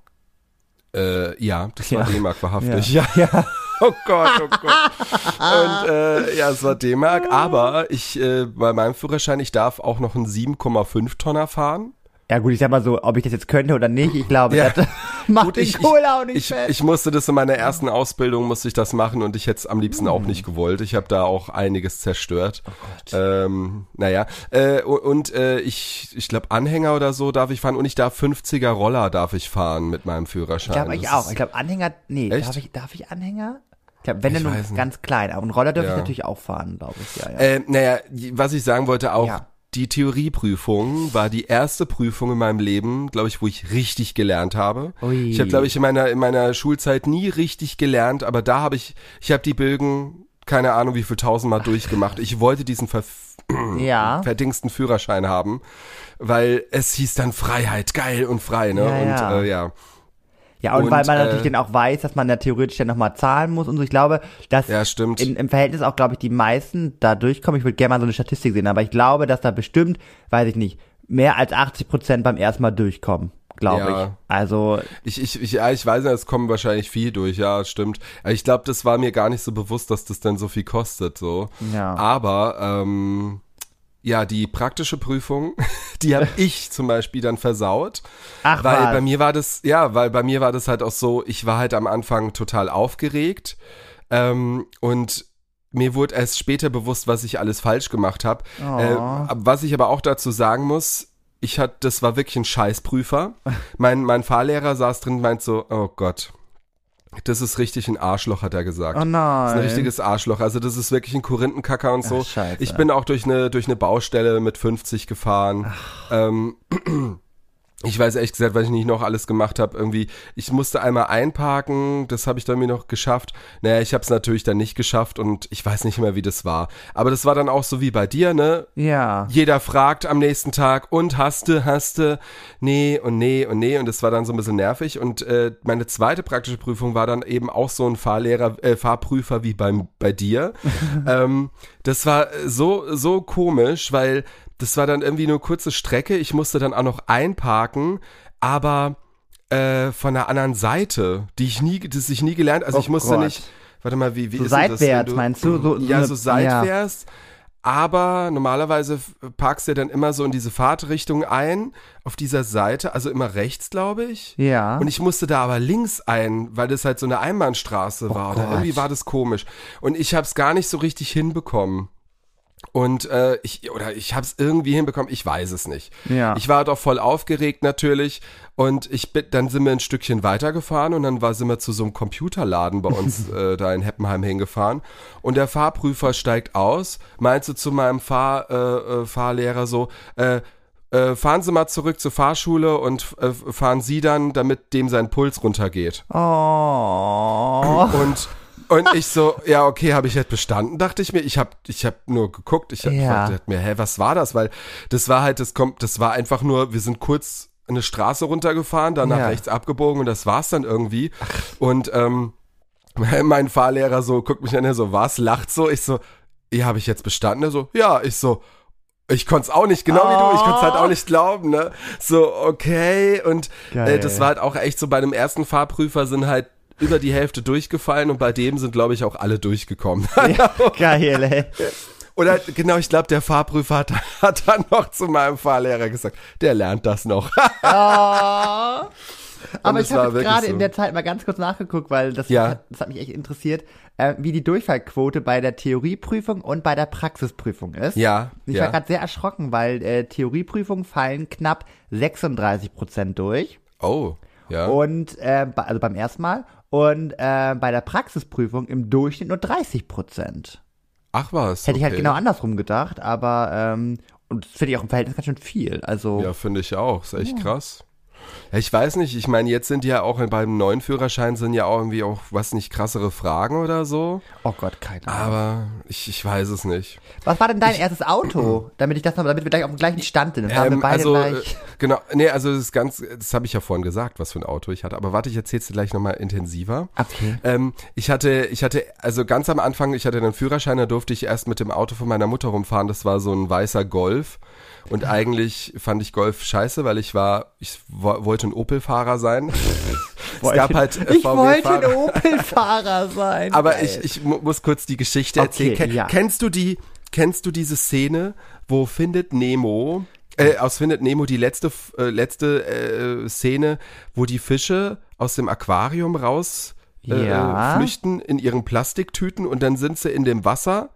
Äh, ja, das Ja. war D-Mark wahrhaftig. Ja. Ja. Oh Gott, oh Gott. Und äh, ja, es war D-Mark, aber ich äh, bei meinem Führerschein, ich darf auch noch einen 7,5 Tonner fahren. Ja gut, ich sag mal so, ob ich das jetzt könnte oder nicht, ich glaube, Ja. das, Macht Gut, den ich, Cola auch nicht ich, fett. ich musste das in meiner ersten Ausbildung, musste ich das machen und ich hätte es am liebsten auch nicht gewollt. Ich habe da auch einiges zerstört. Oh ähm, naja, äh, und, und äh, ich, ich glaube Anhänger oder so darf ich fahren und ich darf 50er Roller darf ich fahren mit meinem Führerschein. Ich glaube ich auch. Ich glaube Anhänger, nee, Echt? darf ich, darf ich Anhänger? Ich glaube, wenn Ich dann nur ganz klein. Aber einen Roller dürfte Ja. ich natürlich auch fahren, glaube ich. Ja, ja. Äh, naja, was ich sagen wollte auch, Ja. Die Theorieprüfung war die erste Prüfung in meinem Leben, glaube ich, wo ich richtig gelernt habe. Ui. Ich habe, glaube ich, in meiner, in meiner Schulzeit nie richtig gelernt, aber da habe ich, ich habe die Bögen, keine Ahnung wie viel tausendmal durchgemacht. Ich wollte diesen ver ja. verdingsten Führerschein haben, weil es hieß dann Freiheit, geil und frei, ne? Ja, und ja. Äh, ja. Ja, und, Und, weil man äh, natürlich dann auch weiß, dass man da theoretisch dann nochmal zahlen muss und so. Ich glaube, dass Ja, stimmt. in, im Verhältnis auch, glaube ich, die meisten da durchkommen. Ich würde gerne mal so eine Statistik sehen, aber ich glaube, dass da bestimmt, weiß ich nicht, mehr als 80 Prozent beim ersten Mal durchkommen, glaube Ja. ich. Also, Ich, ich, ich, ja, ich weiß nicht, es kommen wahrscheinlich viel durch, ja, stimmt. Ich glaube, das war mir gar nicht so bewusst, dass das dann so viel kostet, so. Ja. Aber, ähm, ja, die praktische Prüfung, die habe ich zum Beispiel dann versaut. ach Weil was. bei mir war das, ja, weil bei mir war das halt auch so, ich war halt am Anfang total aufgeregt ähm, und mir wurde erst später bewusst, was ich alles falsch gemacht habe. Oh. Äh, was ich aber auch dazu sagen muss, ich hatte, das war wirklich ein Scheißprüfer. mein, mein Fahrlehrer saß drin und meint so, oh Gott, das ist richtig ein Arschloch, hat er gesagt. oh nein. Das ist ein richtiges Arschloch. Also das ist wirklich ein Korinthenkacker und so. Ach, scheiße. ich bin auch durch eine durch eine Baustelle mit 50 gefahren. Ähm, ich weiß ehrlich gesagt, was ich nicht noch alles gemacht habe. Irgendwie, ich musste einmal einparken, das habe ich dann mir noch geschafft. Naja, ich habe es natürlich dann nicht geschafft und ich weiß nicht mehr, wie das war. Aber das war dann auch so wie bei dir, ne? ja. Jeder fragt am nächsten Tag und haste, haste, nee und nee und nee und das war dann so ein bisschen nervig und äh, meine zweite praktische Prüfung war dann eben auch so ein Fahrlehrer, äh, Fahrprüfer wie beim bei dir. ähm, das war so so komisch, weil das war dann irgendwie nur kurze Strecke. Ich musste dann auch noch einparken, aber äh, von einer anderen Seite, die ich nie, das ich nie gelernt. Also Oh ich musste Gott. nicht. Warte mal, wie wie So ist denn das, seitwärts, meinst du? So- so ja, so seitwärts. Aber normalerweise parkst du ja dann immer so in diese Fahrtrichtung ein, auf dieser Seite, also immer rechts, glaube ich. Ja. Und ich musste da aber links ein, weil das halt so eine Einbahnstraße war. Oder Oh irgendwie war das komisch. Und ich habe es gar nicht so richtig hinbekommen. Und äh, ich, oder ich habe es irgendwie hinbekommen, ich weiß es nicht. Ja. Ich war doch voll aufgeregt natürlich. Und ich bin, dann sind wir ein Stückchen weitergefahren und dann war, sind wir zu so einem Computerladen bei uns äh, da in Heppenheim hingefahren. Und der Fahrprüfer steigt aus, meinte zu meinem Fahr, äh, äh, Fahrlehrer so, äh, äh, fahren Sie mal zurück zur Fahrschule und äh, fahren Sie dann, damit dem sein Puls runtergeht. oh. Und und ich so, ja, okay, habe ich jetzt bestanden, dachte ich mir. Ich habe ich hab nur geguckt, ich, hab, ich Ja. dachte mir, hä, was war das? Weil das war halt, das kommt, das war einfach nur, wir sind kurz eine Straße runtergefahren, dann nach Ja. rechts abgebogen und das war's dann irgendwie. Und ähm, mein Fahrlehrer so guckt mich an, er so, was, lacht so. Ich so, ja, habe ich jetzt bestanden? Er so, ja, ich so, ich konnte es auch nicht, genau wie du, ich konnte es halt auch nicht glauben, ne? So, okay. Und äh, das war halt auch echt so, bei dem ersten Fahrprüfer sind halt über die Hälfte durchgefallen und bei dem sind, glaube ich, auch alle durchgekommen. Geil, ey. Oder genau, ich glaube, der Fahrprüfer hat, hat dann noch zu meinem Fahrlehrer gesagt, der lernt das noch. Oh. Aber ich war habe gerade so. in der Zeit mal ganz kurz nachgeguckt, weil das, Ja. hat, das hat mich echt interessiert, äh, wie die Durchfallquote bei der Theorieprüfung und bei der Praxisprüfung ist. ja, Ich war ja. gerade sehr erschrocken, weil äh, Theorieprüfungen fallen knapp 36 Prozent durch. Oh, ja. Und, äh, also beim ersten Mal. Und äh, bei der Praxisprüfung im Durchschnitt nur 30 Prozent. Ach was. Hätte ich halt genau andersrum gedacht, aber, ähm, und das finde ich auch im Verhältnis ganz schön viel. Also, Ja, finde ich auch. Ist echt krass. Ja, ich weiß nicht, ich meine, jetzt sind ja auch beim neuen Führerschein sind ja auch irgendwie auch, was nicht, krassere Fragen oder so. oh Gott, keine Ahnung. Aber ich, ich weiß es nicht. Was war denn dein erstes Auto? Damit ich das damit wir gleich auf dem gleichen Stand sind. Dann haben wir Ähm, beide also, gleich. äh, genau, nee, also das ist ganz, das habe ich ja vorhin gesagt, was für ein Auto ich hatte. Aber warte, ich erzähl's dir gleich nochmal intensiver. Okay. Ähm, ich hatte, ich hatte, also ganz am Anfang, ich hatte einen Führerschein, da durfte ich erst mit dem Auto von meiner Mutter rumfahren. Das war so ein weißer Golf. Und eigentlich fand ich Golf scheiße, weil ich war, ich wo, wollte ein Opel-Fahrer sein. es gab halt äh, ich wollte ein. Opel-Fahrer sein. Aber Geil. ich, ich mu- muss kurz die Geschichte Okay, erzählen. Ja. Kennst du die, kennst du diese Szene, wo Findet Nemo, äh, aus Findet Nemo die letzte, äh, letzte äh, Szene, wo die Fische aus dem Aquarium raus äh, Ja. flüchten in ihren Plastiktüten und dann sind sie in dem Wasser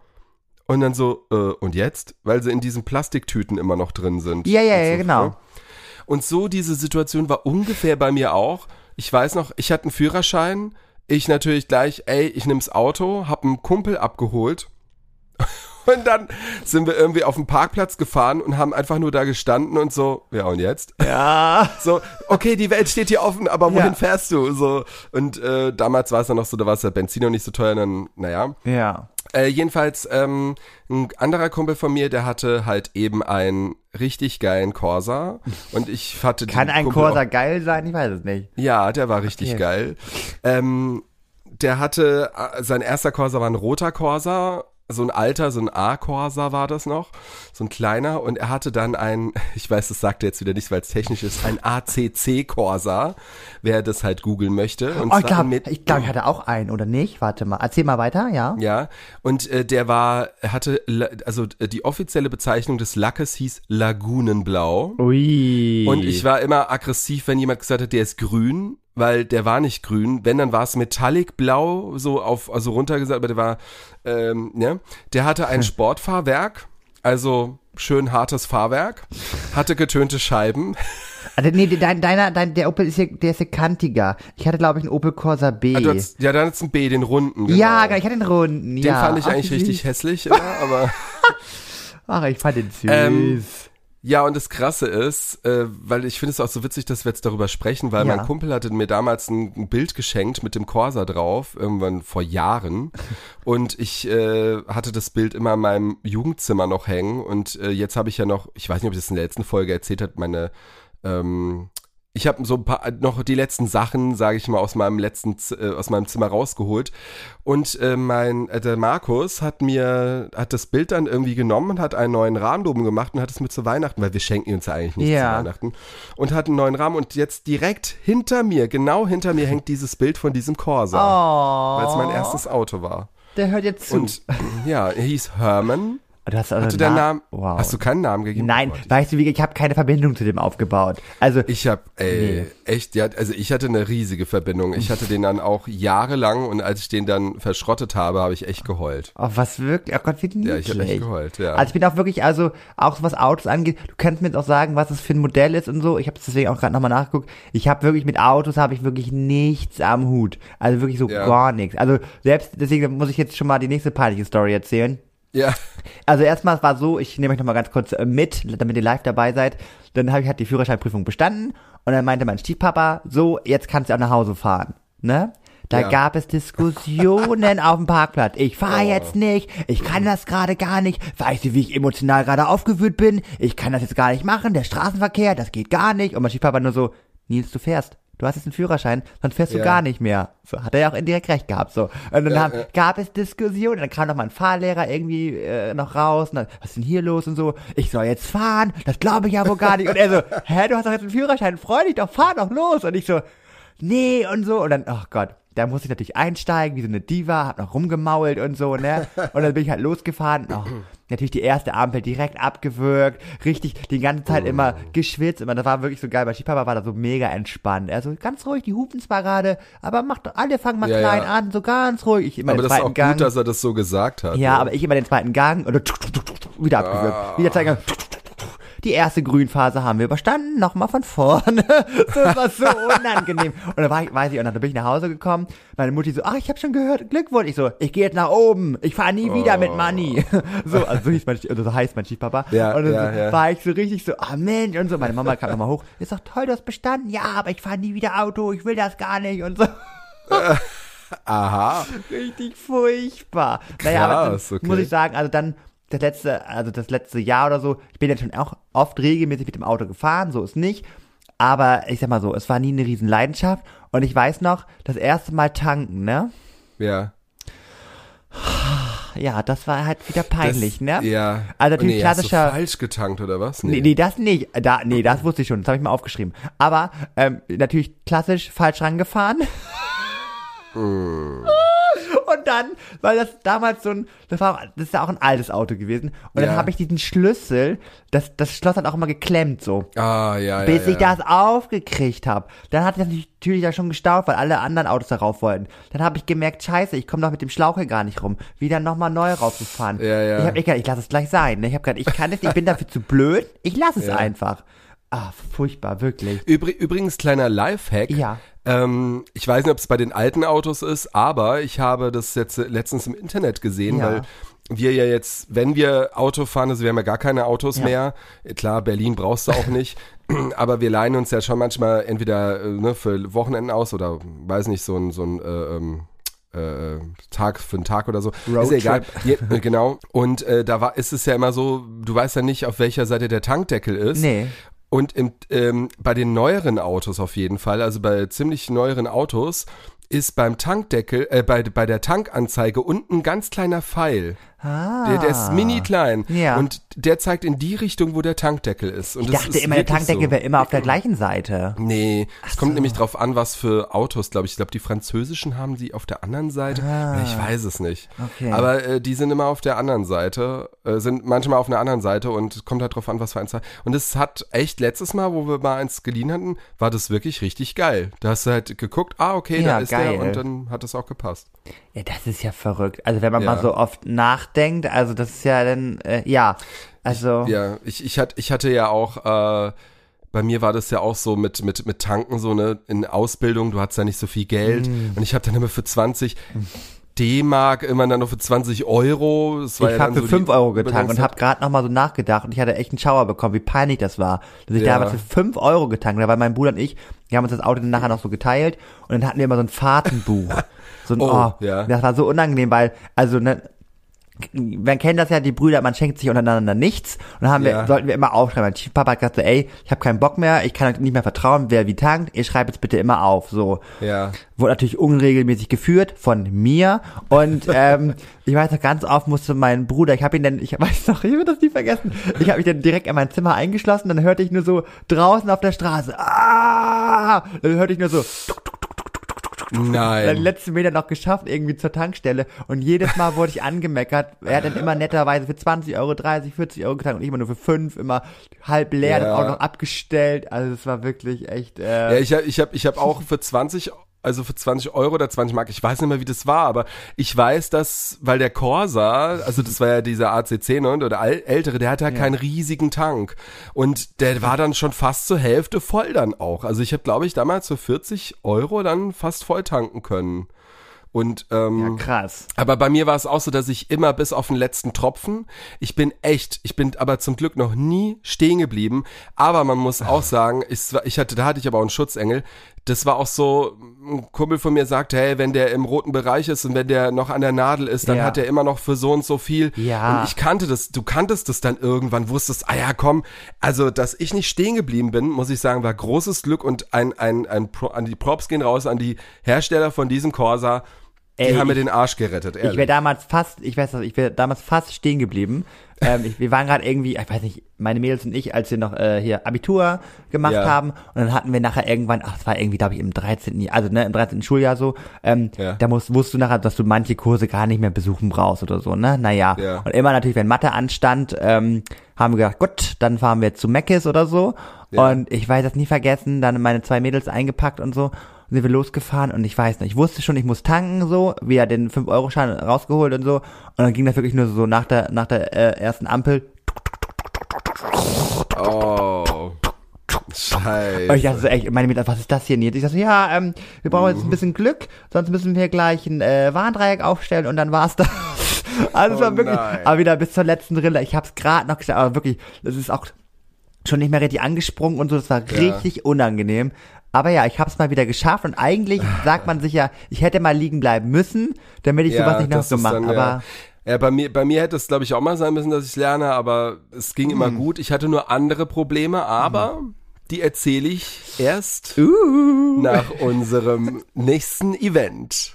und dann so, äh, und jetzt? Weil sie in diesen Plastiktüten immer noch drin sind. Ja, ja, ja, genau. ne? Und so diese Situation war ungefähr bei mir auch. Ich weiß noch, ich hatte einen Führerschein. Ich natürlich gleich, ey, ich nehm's Auto, hab einen Kumpel abgeholt. Und dann sind wir irgendwie auf den Parkplatz gefahren und haben einfach nur da gestanden und so, ja und jetzt? Ja. So, okay, die Welt steht hier offen, aber wohin Ja. fährst du? So, und äh, damals war es dann noch so, da war es ja Benzin noch nicht so teuer, dann, naja. Ja. Äh, jedenfalls, ähm, ein anderer Kumpel von mir, der hatte halt eben einen richtig geilen Corsa und ich hatte Kann ein Kumpel Corsa auch- geil sein? Ich weiß es nicht. Ja, der war richtig Okay. geil. Ähm, der hatte, äh, sein erster Corsa war ein roter Corsa, so ein alter, so ein A-Corsa war das noch, so ein kleiner und er hatte dann ein, ich weiß, das sagt er jetzt wieder nicht, weil es technisch ist, ein ACC-Corsa, wer das halt googeln möchte. Und Oh, ich glaube, ich, glaub, ich hatte auch einen, oder nicht? Warte mal. Erzähl mal weiter, ja? Ja, und äh, der war, er hatte, also äh, die offizielle Bezeichnung des Lackes hieß Lagunenblau. Ui. Und ich war immer aggressiv, wenn jemand gesagt hat, der ist grün, weil der war nicht grün. Wenn, dann war es Metallic Blau, so auf, also runtergesagt, aber der war, ähm, ne? Der hatte ein Sportfahrwerk, also schön hartes Fahrwerk, hatte getönte Scheiben. Also, nee, dein, deiner, dein, der Opel ist ja, der ist ja kantiger. Ich hatte, glaube ich, einen Opel Corsa B. Ah, hattest- ja, dann hat's ein B, den runden. Genau. Ja, ich hatte den runden. Den ja. fand ich Ach, eigentlich richtig hässlich, immer, aber. Ach, ich fand den süß. Ähm, Ja, und das Krasse ist, äh, weil ich finde es auch so witzig, dass wir jetzt darüber sprechen, weil Ja. mein Kumpel hatte mir damals ein, ein Bild geschenkt mit dem Corsa drauf, irgendwann vor Jahren. Und ich äh, hatte das Bild immer in meinem Jugendzimmer noch hängen. Und äh, jetzt habe ich ja noch, ich weiß nicht, ob ich das in der letzten Folge erzählt habe, meine ähm, ich habe so ein paar noch die letzten Sachen, sage ich mal, aus meinem letzten äh, aus meinem Zimmer rausgeholt und äh, mein äh, der Markus hat mir hat das Bild dann irgendwie genommen und hat einen neuen Rahmen oben gemacht und hat es mir zu Weihnachten, weil wir schenken uns ja eigentlich nicht Ja. zu Weihnachten und hat einen neuen Rahmen und jetzt direkt hinter mir, genau hinter mir hängt dieses Bild von diesem Corsa, oh, weil es mein erstes Auto war. Der hört jetzt zu. Und ja, er hieß Herman. Du hast also Hatte der Na- Namen? Wow. Hast du keinen Namen gegeben? Nein, Oh weißt du, wie, ich habe keine Verbindung zu dem aufgebaut. Also, Ich habe, ey, echt, ja, also ich hatte eine riesige Verbindung. Ich hatte den dann auch jahrelang und als ich den dann verschrottet habe, habe ich echt geheult. oh, was wirklich, oh Gott, wie niedlich. Ja, ich habe echt geheult, ja. Also ich bin auch wirklich, also auch was Autos angeht, du kannst mir jetzt auch sagen, was es für ein Modell ist und so. Ich habe deswegen auch gerade nochmal nachgeguckt. Ich habe wirklich mit Autos habe ich wirklich nichts am Hut. Also wirklich so Ja. gar nichts. Also selbst deswegen muss ich jetzt schon mal die nächste peinliche Story erzählen. Ja, Also erstmal es war so, ich nehme euch nochmal ganz kurz äh, mit, damit ihr live dabei seid. Dann habe ich halt die Führerscheinprüfung bestanden und dann meinte mein Stiefpapa, so, jetzt kannst du auch nach Hause fahren. Ne? Da Ja. gab es Diskussionen auf dem Parkplatz. Ich fahre Oh. jetzt nicht, ich kann das gerade gar nicht. Weißt du, wie ich emotional gerade aufgewühlt bin? Ich kann das jetzt gar nicht machen, der Straßenverkehr, das geht gar nicht. Und mein Stiefpapa nur so, Nils, du fährst. Du hast jetzt einen Führerschein, sonst fährst du Ja. gar nicht mehr. So, hat er ja auch indirekt recht gehabt. So. Und dann Ja, haben, ja. gab es Diskussionen, dann kam noch mein Fahrlehrer irgendwie äh, noch raus und dann, was ist denn hier los und so, ich soll jetzt fahren, das glaube ich ja wohl gar nicht. Und er so, hä, du hast doch jetzt einen Führerschein, freu dich doch, fahr doch los. Und ich so, nee und so. Und dann, ach Gott, da musste ich natürlich einsteigen, wie so eine Diva, hab noch rumgemault und so, ne? Und dann bin ich halt losgefahren. Oh, natürlich die erste Ampel direkt abgewürgt, richtig die ganze Zeit immer geschwitzt. Immer, das war wirklich so geil. Mein Stiefpapa war da so mega entspannt. Er so, ganz ruhig, die hupen zwar gerade, aber macht doch, alle fangen mal Ja, klein ja. an, so ganz ruhig. Ich immer aber den das ist zweiten auch Gang. gut, dass er das so gesagt hat. Ja, ne? aber ich immer den zweiten Gang und dann wieder abgewürgt. Wieder zweiten Gang. Die erste Grünphase haben wir überstanden, nochmal von vorne. Das war so unangenehm. Und dann war ich, weiß ich, und dann bin ich nach Hause gekommen. Meine Mutti so, ach, ich habe schon gehört, Glückwunsch. Ich so, ich gehe jetzt nach oben. Ich fahre nie wieder mit Money. So, also so, hieß mein, also so heißt mein Stiefpapa. Ja, und dann ja, so, ja. war ich so richtig so, ah Mensch und so. Meine Mama kam nochmal hoch. Ist doch toll, du hast bestanden. Ja, aber ich fahre nie wieder Auto. Ich will das gar nicht und so. Aha. Richtig furchtbar. naja, aber Krass, okay. muss ich sagen, also dann das letzte, also das letzte Jahr oder so, ich bin ja schon auch oft regelmäßig mit dem Auto gefahren, so ist nicht. Aber ich sag mal so, es war nie eine riesen Leidenschaft. Und ich weiß noch, das erste Mal tanken, ne? Ja. Ja, das war halt wieder peinlich, das, ne? Ja. Also natürlich nee, hast klassischer- Du falsch getankt oder was? Nee, nee, das nicht. Da, nee, das wusste ich schon. Das habe ich mal aufgeschrieben. Aber ähm, natürlich klassisch falsch rangefahren. Und dann, weil das damals so ein, das war, das ist ja auch ein altes Auto gewesen. Und Ja. dann habe ich diesen Schlüssel, das, das Schloss hat auch immer geklemmt so. Ah, ja, Bis ja, ich das aufgekriegt habe. Dann hat es natürlich da schon gestaucht, weil alle anderen Autos darauf wollten. Dann habe ich gemerkt, scheiße, ich komme doch mit dem Schlauch hier gar nicht rum. Wieder nochmal neu rausgefahren. Ja, ja. Ich habe gedacht, ich lasse es gleich sein. ne? Ich habe gedacht, ich kann es, ich bin dafür zu blöd. Ich lasse es einfach. Ah, furchtbar, wirklich. Übri übrigens, kleiner Lifehack. Ja. Ähm, ich weiß nicht, ob es bei den alten Autos ist, aber ich habe das jetzt letztens im Internet gesehen, Ja. weil wir ja jetzt, wenn wir Auto fahren, also wir haben ja gar keine Autos Ja. mehr. Klar, Berlin brauchst du auch nicht. aber wir leihen uns ja schon manchmal entweder äh, ne, für Wochenenden aus oder weiß nicht, so ein, so ein äh, ähm, äh, Tag für einen Tag oder so. ist ja egal. Äh, genau. Und äh, da war, ist es ja immer so, du weißt ja nicht, auf welcher Seite der Tankdeckel ist. Nee. Und im, ähm, bei den neueren Autos auf jeden Fall, also bei ziemlich neueren Autos, ist beim Tankdeckel, äh, bei, bei der Tankanzeige unten ein ganz kleiner Pfeil. Ah. Der, der ist mini klein. Ja. Und der zeigt in die Richtung, wo der Tankdeckel ist. Und Ich dachte ist immer, der Tankdeckel so. wäre immer auf der gleichen Seite. Nee, es kommt nämlich drauf an, was für Autos, glaube ich. Ich glaube, die französischen haben die auf der anderen Seite. Ah. Ich weiß es nicht. Okay. Aber äh, die sind immer auf der anderen Seite, äh, sind manchmal auf einer anderen Seite und kommt halt drauf an, was für eins. Und es hat echt letztes Mal, wo wir mal eins geliehen hatten, war das wirklich richtig geil. Da hast du halt geguckt, ah, okay, Ja, da ist geil. Der und dann hat es auch gepasst. Ja, das ist ja verrückt. Also wenn man Ja. mal so oft nachdenkt, also das ist ja dann, äh, ja, also Ja, ich, ich, hatte, ich hatte ja auch, äh, bei mir war das ja auch so mit, mit, mit Tanken, so ne, in Ausbildung, du hattest ja nicht so viel Geld Mm. und ich habe dann immer für 20 D-Mark, immer dann noch für 20 Euro. Ich ja habe für so 5 die Euro getankt und habe gerade noch mal so nachgedacht und ich hatte echt einen Schauer bekommen, wie peinlich das war, dass ich Ja. damals für 5 Euro getankt habe, weil mein Bruder und ich, wir haben uns das Auto dann nachher noch so geteilt und dann hatten wir immer so ein Fahrtenbuch. So ein, Oh, oh, ja. Das war so unangenehm, weil, also, ne, man kennt das ja, die Brüder, man schenkt sich untereinander nichts und dann haben wir, Ja. sollten wir immer aufschreiben. Mein Stiefpapa hat gesagt, so, ey, ich habe keinen Bock mehr, ich kann euch nicht mehr vertrauen, wer wie tankt, ihr schreibt jetzt bitte immer auf, so. Ja. Wurde natürlich unregelmäßig geführt von mir und ähm, ich weiß noch ganz oft musste mein Bruder, ich habe ihn dann, ich weiß noch, ich will das nie vergessen, ich habe mich dann direkt in mein Zimmer eingeschlossen, dann hörte ich nur so draußen auf der Straße, ah, dann hörte ich nur so, dann Nein. letzten Meter noch geschafft irgendwie zur Tankstelle und jedes Mal wurde ich angemeckert. Er hat dann immer netterweise für 20 Euro, 30, 40 Euro getankt und ich immer nur für 5, immer halb leer, Ja. das auch noch abgestellt. Also es war wirklich echt. Ja, Äh, ich habe ich hab, ich hab auch für 20, also für 20 Euro oder 20 Mark, ich weiß nicht mehr, wie das war, aber ich weiß, dass, weil der Corsa, also das war ja dieser AC10 und oder äl- ältere, der hatte ja keinen riesigen Tank und der war dann schon fast zur Hälfte voll dann auch. Also ich habe, glaube ich, damals für 40 Euro dann fast voll tanken können. Und ähm, ja, krass. aber bei mir war es auch so, dass ich immer bis auf den letzten Tropfen, ich bin echt, ich bin aber zum Glück noch nie stehen geblieben. Aber man muss auch sagen, ich, ich hatte, da hatte ich aber auch einen Schutzengel. Das war auch so, ein Kumpel von mir sagte, hey, wenn der im roten Bereich ist und wenn der noch an der Nadel ist, dann Ja. hat er immer noch für so und so viel. Ja. Und ich kannte das, du kanntest das dann irgendwann, wusstest, ah ja, komm, also, dass ich nicht stehen geblieben bin, muss ich sagen, war großes Glück und ein, ein, ein, Pro, an die Props gehen raus, an die Hersteller von diesem Corsa. Die Ey, haben mir den Arsch gerettet, ehrlich. Ich wäre damals fast, ich weiß das, ich wäre damals fast stehen geblieben. ähm, ich, wir waren gerade irgendwie, ich weiß nicht, meine Mädels und ich, als wir noch äh, hier Abitur gemacht Ja. haben und dann hatten wir nachher irgendwann, ach, es war irgendwie, glaube ich, im 13. Jahr, also ne, im 13. Schuljahr so, ähm, Ja. da musst, wusstest du nachher, dass du manche Kurse gar nicht mehr besuchen brauchst oder so, ne? Naja. Ja. Und immer natürlich, wenn Mathe anstand, ähm, haben wir gedacht, gut, dann fahren wir zu Meckes oder so. Ja. Und ich weiß das nie vergessen, dann meine zwei Mädels eingepackt und so. Und sind wir losgefahren und ich weiß nicht, ich wusste schon, ich muss tanken so, wieder den 5-Euro-Schein rausgeholt und so. Und dann ging das wirklich nur so nach der, nach der äh, ersten Ampel. Oh. Scheiße. Und ich dachte so, echt, meine Mädels, was ist das hier jetzt? Ich dachte so, ja, ähm, wir brauchen jetzt ein bisschen Glück, sonst müssen wir gleich ein äh, Warndreieck aufstellen und dann war's das. Also es Oh war wirklich, nein. aber wieder bis zur letzten Rille. Ich hab's gerade noch geschafft, aber wirklich, das ist auch schon nicht mehr richtig angesprungen und so, das war richtig unangenehm. Aber ja, ich hab's mal wieder geschafft und eigentlich sagt man sich ja, ich hätte mal liegen bleiben müssen, damit ich sowas nicht noch so mache. Aber ja. Ja, bei mir, bei mir hätte es, glaube ich, auch mal sein müssen, dass ich lerne, aber es ging Hm. immer gut. Ich hatte nur andere Probleme, aber die erzähle ich erst Uh. nach unserem nächsten Event.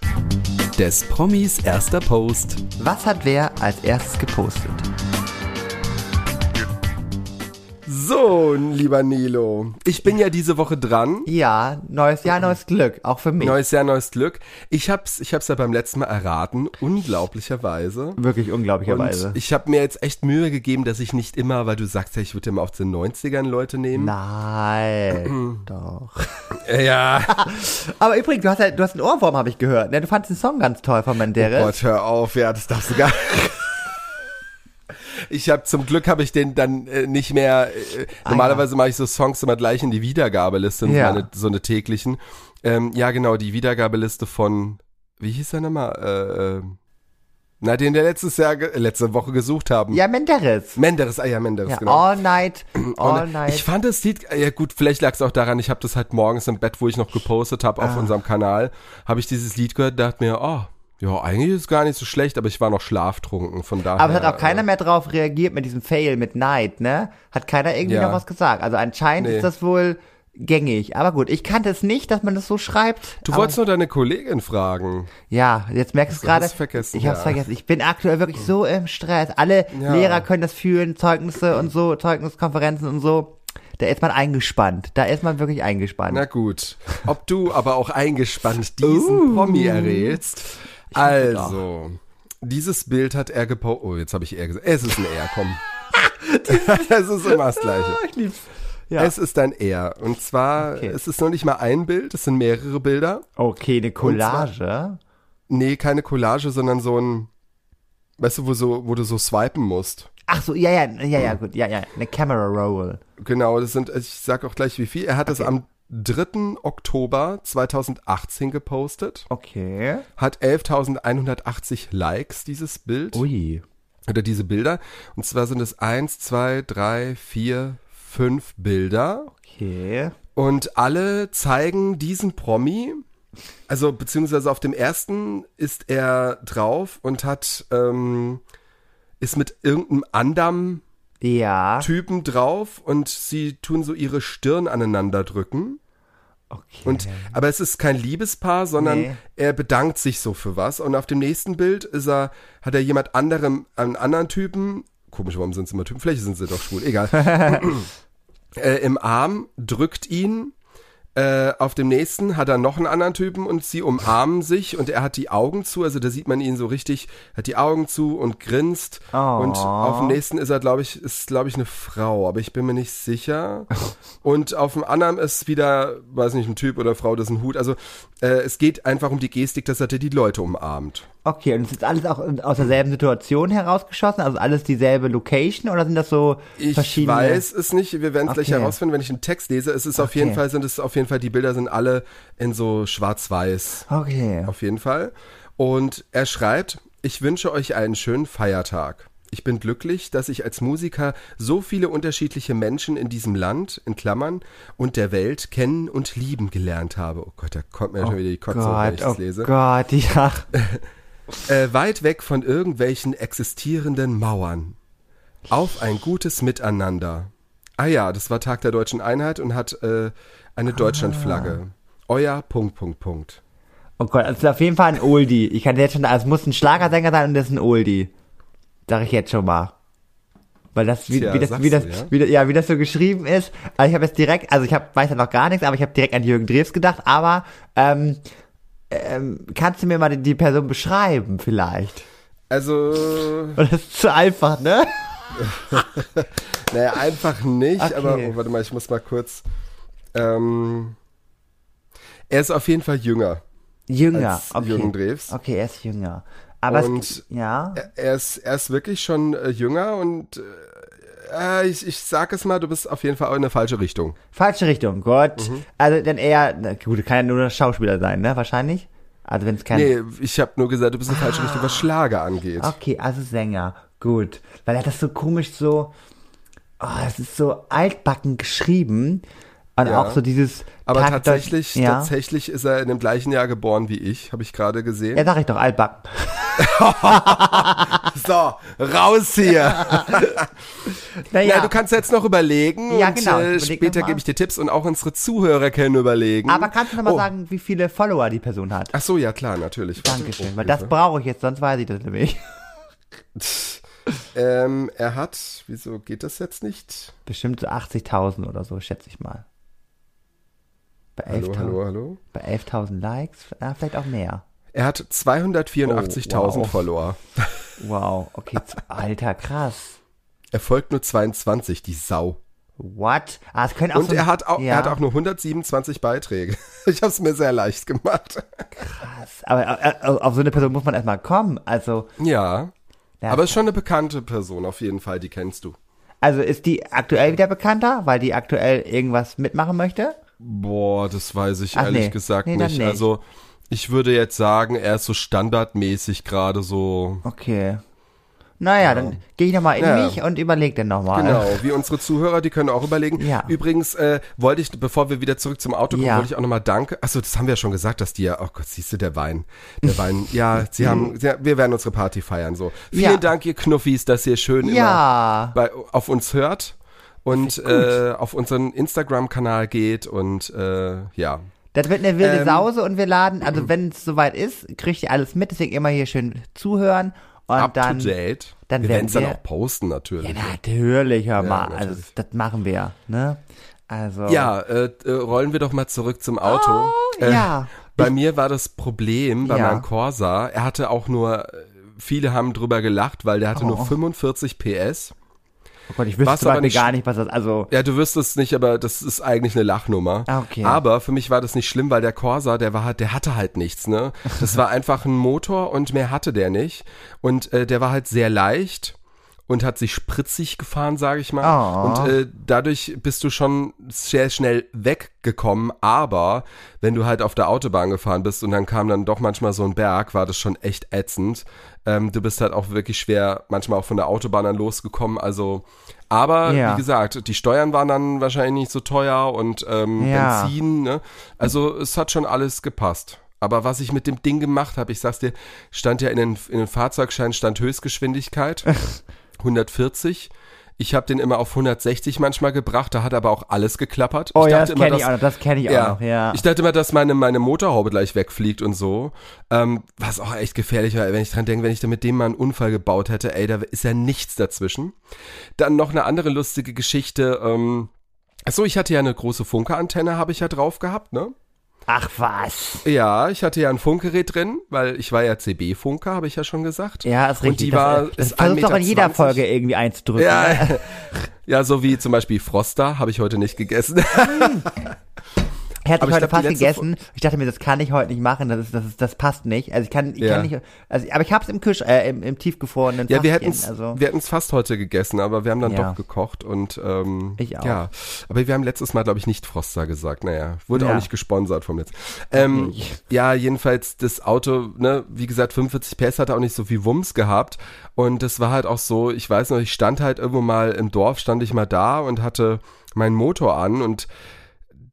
Des Promis erster Post. was hat wer als erstes gepostet? So, lieber Nilo, ich bin ja diese Woche dran. Ja, neues Jahr, neues Glück, auch für mich. Neues Jahr, neues Glück. Ich hab's, ich hab's ja beim letzten Mal erraten, unglaublicherweise. Wirklich unglaublicherweise. Und ich habe mir jetzt echt Mühe gegeben, dass ich nicht immer, weil du sagst ja, ich würde immer auf den 90ern Leute nehmen. Nein, doch. Ja. Aber übrigens, du hast ja, du hast einen Ohrwurm, habe ich gehört. Ne? Du fandest den Song ganz toll von Menderes. Gott, hör auf, ja, das darfst du gar Ich habe zum Glück habe ich den dann äh, nicht mehr. Äh, Ah, normalerweise mache ich so Songs immer gleich in die Wiedergabeliste, Ja. meine, so eine täglichen. Ähm, ja, genau, die Wiedergabeliste von wie hieß der nochmal? Äh, äh, na, den wir letztes Jahr, letzte Woche gesucht haben. Ja, Menderes. Menderes, ah ja, Menderes, Ja, genau. All Night, All Und Night. Ich fand das Lied, ja gut, vielleicht lag es auch daran, ich habe das halt morgens im Bett, wo ich noch gepostet habe Ah. auf unserem Kanal, habe ich dieses Lied gehört, dachte mir, oh, ja, eigentlich ist es gar nicht so schlecht, aber ich war noch schlaftrunken, von daher. Aber es hat auch keiner äh, mehr drauf reagiert mit diesem Fail mit Night, ne? Hat keiner irgendwie Ja. noch was gesagt. Also anscheinend Nee. ist das wohl gängig. Aber gut, ich kannte es nicht, dass man das so schreibt. Du wolltest nur deine Kollegin fragen. Ja, jetzt merkst du es gerade. vergessen, Ich hab's ja. vergessen. Ich bin aktuell wirklich so im Stress. Alle Ja. Lehrer können das fühlen, Zeugnisse und so, Zeugniskonferenzen und so. Da ist man eingespannt. Da ist man wirklich eingespannt. Na gut. Ob du aber auch eingespannt diesen Promi errätst. Also, dieses Bild hat er gepostet. Oh, jetzt habe ich er gesagt. Es ist ein Er, komm. es ist immer das Gleiche. Ah, ich lieb's. Ja. Es ist ein Er. Und zwar, Okay. es ist noch nicht mal ein Bild, es sind mehrere Bilder. okay, eine Collage. Nee, keine Collage, sondern so ein, weißt du, wo, so, wo du so swipen musst. Ach so, ja, ja, ja, ja, gut, ja, ja, eine Camera Roll. Genau, das sind, ich sag auch gleich wie viel. Er hat es am 3. Oktober 2018 gepostet. Okay. Hat 11.180 Likes, dieses Bild. Ui. Oder diese Bilder. Und zwar sind es eins, zwei, drei, vier, fünf Bilder. Okay. Und alle zeigen diesen Promi. Also, beziehungsweise auf dem ersten ist er drauf und hat, ähm, ist mit irgendeinem anderen Ja. Typen drauf und sie tun so ihre Stirn aneinander drücken. Okay. Und, aber es ist kein Liebespaar, sondern Nee. er bedankt sich so für was. Und auf dem nächsten Bild ist er, hat er jemand anderem, einen anderen Typen, komisch, warum sind es immer Typen? Vielleicht sind sie doch schwul, egal, äh, im Arm, drückt ihn. Äh, auf dem nächsten hat er noch einen anderen Typen und sie umarmen sich und er hat die Augen zu, also da sieht man ihn so richtig, hat die Augen zu und grinst. Oh. Und auf dem nächsten ist er, glaube ich, ist, glaube ich, eine Frau, aber ich bin mir nicht sicher. Und auf dem anderen ist wieder, weiß nicht, ein Typ oder Frau, das ist ein Hut. Also äh, es geht einfach um die Gestik, dass er die Leute umarmt. Okay, und es ist alles auch aus derselben Situation herausgeschossen? Also alles dieselbe Location oder sind das so Ich verschiedene? weiß es nicht, wir werden es gleich Okay. herausfinden, wenn ich einen Text lese. Es ist auf Okay. jeden Fall, sind es auf jeden Fall, die Bilder sind alle in so schwarz-weiß. Okay. Auf jeden Fall. Und er schreibt, ich wünsche euch einen schönen Feiertag. Ich bin glücklich, dass ich als Musiker so viele unterschiedliche Menschen in diesem Land, in Klammern, und der Welt kennen und lieben gelernt habe. Oh Gott, da kommt mir schon wieder die Kotze, wenn ich das oh lese. Gott, ja. Äh, weit weg von irgendwelchen existierenden Mauern. Auf ein gutes Miteinander. Ah ja, das war Tag der deutschen Einheit und hat äh, eine Deutschlandflagge. Euer Punkt, Punkt, Punkt. Oh Gott, das ist auf jeden Fall ein Oldie. Ich kann jetzt schon, also es muss ein Schlagersänger sein und das ist ein Oldie. Sag ich jetzt schon mal. Weil das, wie, Tja, wie das, wie das, du, ja? wie das, ja, wie das so geschrieben ist. Also ich habe jetzt direkt, also ich hab, weiß ja noch gar nichts, aber ich habe direkt an Jürgen Drews gedacht, aber, ähm, ähm, kannst du mir mal die, die Person beschreiben vielleicht? Also, das ist zu einfach, ne? naja, einfach nicht, Okay. aber oh, warte mal, ich muss mal kurz. Ähm, er ist auf jeden Fall jünger Jünger, als okay. Jürgen Drews. Okay, er ist jünger. Aber Und es, ja. Er, er, ist, er ist wirklich schon äh, jünger und äh, ich, ich sag es mal, du bist auf jeden Fall in eine falsche Richtung. Falsche Richtung, Gott. Mhm. Also dann eher, na gut, kann ja nur Schauspieler sein, ne? Wahrscheinlich. Also wenn es kein. Nee, ich habe nur gesagt, du bist in eine falsche Richtung, was Schlager angeht. Okay, also Sänger. Gut. Weil er das so komisch so. Oh, das ist so altbacken geschrieben. Und Ja. auch so dieses. Aber Tag- tatsächlich, ja. tatsächlich ist er in dem gleichen Jahr geboren wie ich, habe ich gerade gesehen. Ja, sag ich doch, altbacken. So, raus hier. Naja, Ja, du kannst jetzt noch überlegen Ja, und genau, äh, überleg später gebe ich dir Tipps und auch unsere Zuhörer können überlegen. aber kannst du noch mal oh. sagen, wie viele Follower die Person hat? Ach so, ja klar, natürlich. Dankeschön, Oh, weil das brauche ich jetzt, sonst weiß ich das nämlich. Ähm, er hat, wieso geht das jetzt nicht? Bestimmt so 80.000 oder so, schätze ich mal. Bei Hallo, 11.000 hallo, hallo. bei 11.000 Likes, ja, vielleicht auch mehr. Er hat 284.000 Oh, wow. Follower. Wow, okay, alter, krass. Er folgt nur 22, die Sau. What? Ah, es können auch Und so, er hat auch, ja, er hat auch nur 127 Beiträge. Ich habe es mir sehr leicht gemacht. krass. Aber äh, äh, auf so eine Person muss man erstmal kommen. Also, Ja. Ja. Aber ist schon eine bekannte Person, auf jeden Fall, die kennst du. also ist die aktuell wieder bekannter, weil die aktuell irgendwas mitmachen möchte? Boah, das weiß ich Ach, ehrlich nee. gesagt Nee, nicht. nicht. Also, ich würde jetzt sagen, er ist so standardmäßig gerade so. Okay. Naja, dann gehe ich nochmal in Ja. mich und überleg dann nochmal. Genau, wie unsere Zuhörer, die können auch überlegen. Ja. Übrigens äh, wollte ich, bevor wir wieder zurück zum Auto kommen, Ja. wollte ich auch nochmal danke. Achso, das haben wir ja schon gesagt, dass die ja, oh Gott, siehst du, der Wein. Der Wein, ja, sie haben, sie, wir werden unsere Party feiern, so. Vielen Ja. Dank, ihr Knuffis, dass ihr schön Ja. immer bei, auf uns hört und äh, auf unseren Instagram-Kanal geht und äh, ja. Das wird eine wilde Ähm, Sause und wir laden, also wenn es soweit ist, kriegt ihr alles mit, deswegen immer hier schön zuhören und Up dann. to date. dann wir werden es dann auch posten, natürlich. Ja, natürlich, hör mal. natürlich. also das machen wir, ne? Also. Ja, äh, äh, rollen wir doch mal zurück zum Auto. Äh, Oh, ja. Bei mir war das Problem bei Ja. meinem Corsa, er hatte auch nur, äh, viele haben drüber gelacht, weil der hatte Oh. nur 45 PS. Oh Gott, ich wüsste aber nicht- gar nicht, was das, also. Ja, du wirst es nicht, aber das ist eigentlich eine Lachnummer. Ah, okay. Aber für mich war das nicht schlimm, weil der Corsa, der war halt, der hatte halt nichts, ne? Das war einfach ein Motor und mehr hatte der nicht. Und äh, der war halt sehr leicht und hat sich spritzig gefahren, sage ich mal. Oh. Und äh, dadurch bist du schon sehr schnell weggekommen. Aber wenn du halt auf der Autobahn gefahren bist und dann kam dann doch manchmal so ein Berg, war das schon echt ätzend. Ähm, du bist halt auch wirklich schwer, manchmal auch von der Autobahn dann losgekommen. Also, aber Ja. wie gesagt, die Steuern waren dann wahrscheinlich nicht so teuer und ähm, Ja. Benzin. Ne? Also es hat schon alles gepasst. Aber was ich mit dem Ding gemacht habe, ich sag's dir, stand ja in den, in den Fahrzeugschein stand Höchstgeschwindigkeit 140. Ich habe den immer auf 160 manchmal gebracht, da hat aber auch alles geklappert. Oh ich ja, dachte das immer, kenne ich auch noch, das kenne ich auch noch, ja. ich dachte immer, dass meine, meine Motorhaube gleich wegfliegt und so. Ähm, was auch echt gefährlich war, wenn ich dran denke, wenn ich da mit dem mal einen Unfall gebaut hätte, ey, da ist ja nichts dazwischen. Dann noch eine andere lustige Geschichte. Ähm, Achso, ich hatte ja eine große Funke-Antenne, habe ich ja drauf gehabt, ne? Ach was. Ja, ich hatte ja ein Funkgerät drin, weil ich war ja CB-Funker, habe ich ja schon gesagt. Ja, ist Und richtig. die das, war, das ist versuchst doch in 1,20 jeder. Folge irgendwie einzudrücken. Ja, ne? ja, so wie zum Beispiel Froster, habe ich heute nicht gegessen. Aber ich heute fast gegessen. Ich dachte mir, das kann ich heute nicht machen. Das ist, das ist, das passt nicht. Also ich kann, ich Ja. kann nicht. Also, aber ich hab's im Küsch, äh, im, im tiefgefrorenen. Ja, wir Fachchen, hätten's, Also wir hätten's fast heute gegessen, aber wir haben dann Ja. doch gekocht und ähm, Ich auch. ja. Aber wir haben letztes Mal, glaube ich, nicht Froster gesagt. Naja, wurde Ja. auch nicht gesponsert vom Netz. Ähm, ja, jedenfalls das Auto, ne, wie gesagt, 45 PS hat auch nicht so viel Wumms gehabt und das war halt auch so, ich weiß noch, ich stand halt irgendwo mal im Dorf, stand ich mal da und hatte meinen Motor an und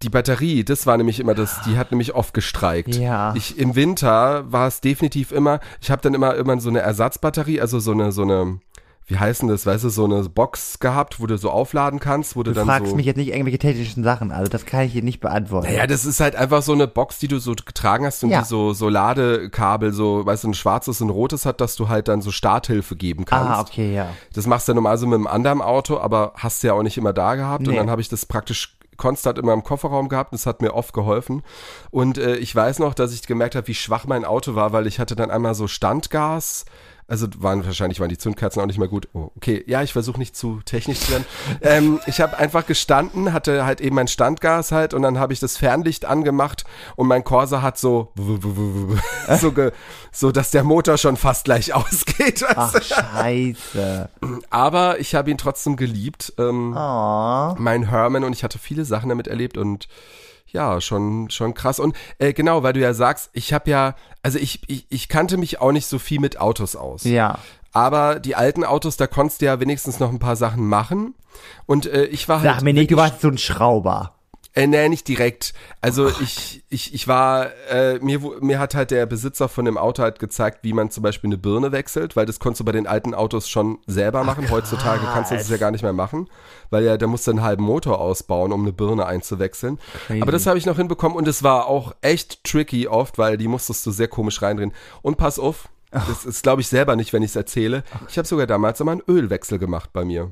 die Batterie, das war nämlich immer das, die hat nämlich oft gestreikt. Ja. Ich im Winter war es definitiv immer, ich habe dann immer immer so eine Ersatzbatterie, also so eine so eine wie heißen das, weißt du, so eine Box gehabt, wo du so aufladen kannst, wo du, du dann fragst so mich jetzt nicht irgendwelche technischen Sachen. Also das kann ich hier nicht beantworten. Naja, das ist halt einfach so eine Box, die du so getragen hast und Ja. die so, so Ladekabel, so, weißt du, ein schwarzes und ein rotes hat, dass du halt dann so Starthilfe geben kannst. ah, okay, ja. Das machst du ja normal so mit einem anderen Auto, aber hast du ja auch nicht immer da gehabt. Und Nee. dann habe ich das praktisch konstant immer im Kofferraum gehabt. Das hat mir oft geholfen. Und äh, ich weiß noch, dass ich gemerkt habe, wie schwach mein Auto war, weil ich hatte dann einmal so Standgas. Also waren wahrscheinlich waren die Zündkerzen auch nicht mehr gut. Oh, okay, ja, ich versuche nicht zu technisch zu werden. ähm, ich habe einfach gestanden, hatte halt eben mein Standgas halt und dann habe ich das Fernlicht angemacht und mein Corsa hat so so, ge, so dass der Motor schon fast gleich ausgeht. Ach, scheiße. aber ich habe ihn trotzdem geliebt. Ähm. Mein Herman und ich hatte viele Sachen damit erlebt und ja, schon, schon krass. Und äh, genau, weil du ja sagst, ich habe ja, also ich, ich, ich kannte mich auch nicht so viel mit Autos aus. Ja. Aber die alten Autos, da konntest du ja wenigstens noch ein paar Sachen machen. Und äh, ich war halt. Sag mir nicht, du warst so ein Schrauber. Äh, nee, nicht direkt. Also ich, ich, ich war, äh, mir, mir hat halt der Besitzer von dem Auto halt gezeigt, wie man zum Beispiel eine Birne wechselt, weil das konntest du bei den alten Autos schon selber machen. Heutzutage kannst du das ja gar nicht mehr machen, weil ja, da musst du einen halben Motor ausbauen, um eine Birne einzuwechseln. Crazy. Aber das habe ich noch hinbekommen und es war auch echt tricky oft, weil die musstest du sehr komisch reindrehen. Und pass auf, Das ist, glaube ich, selber nicht, wenn ich es erzähle. Ich habe sogar damals immer einen Ölwechsel gemacht bei mir.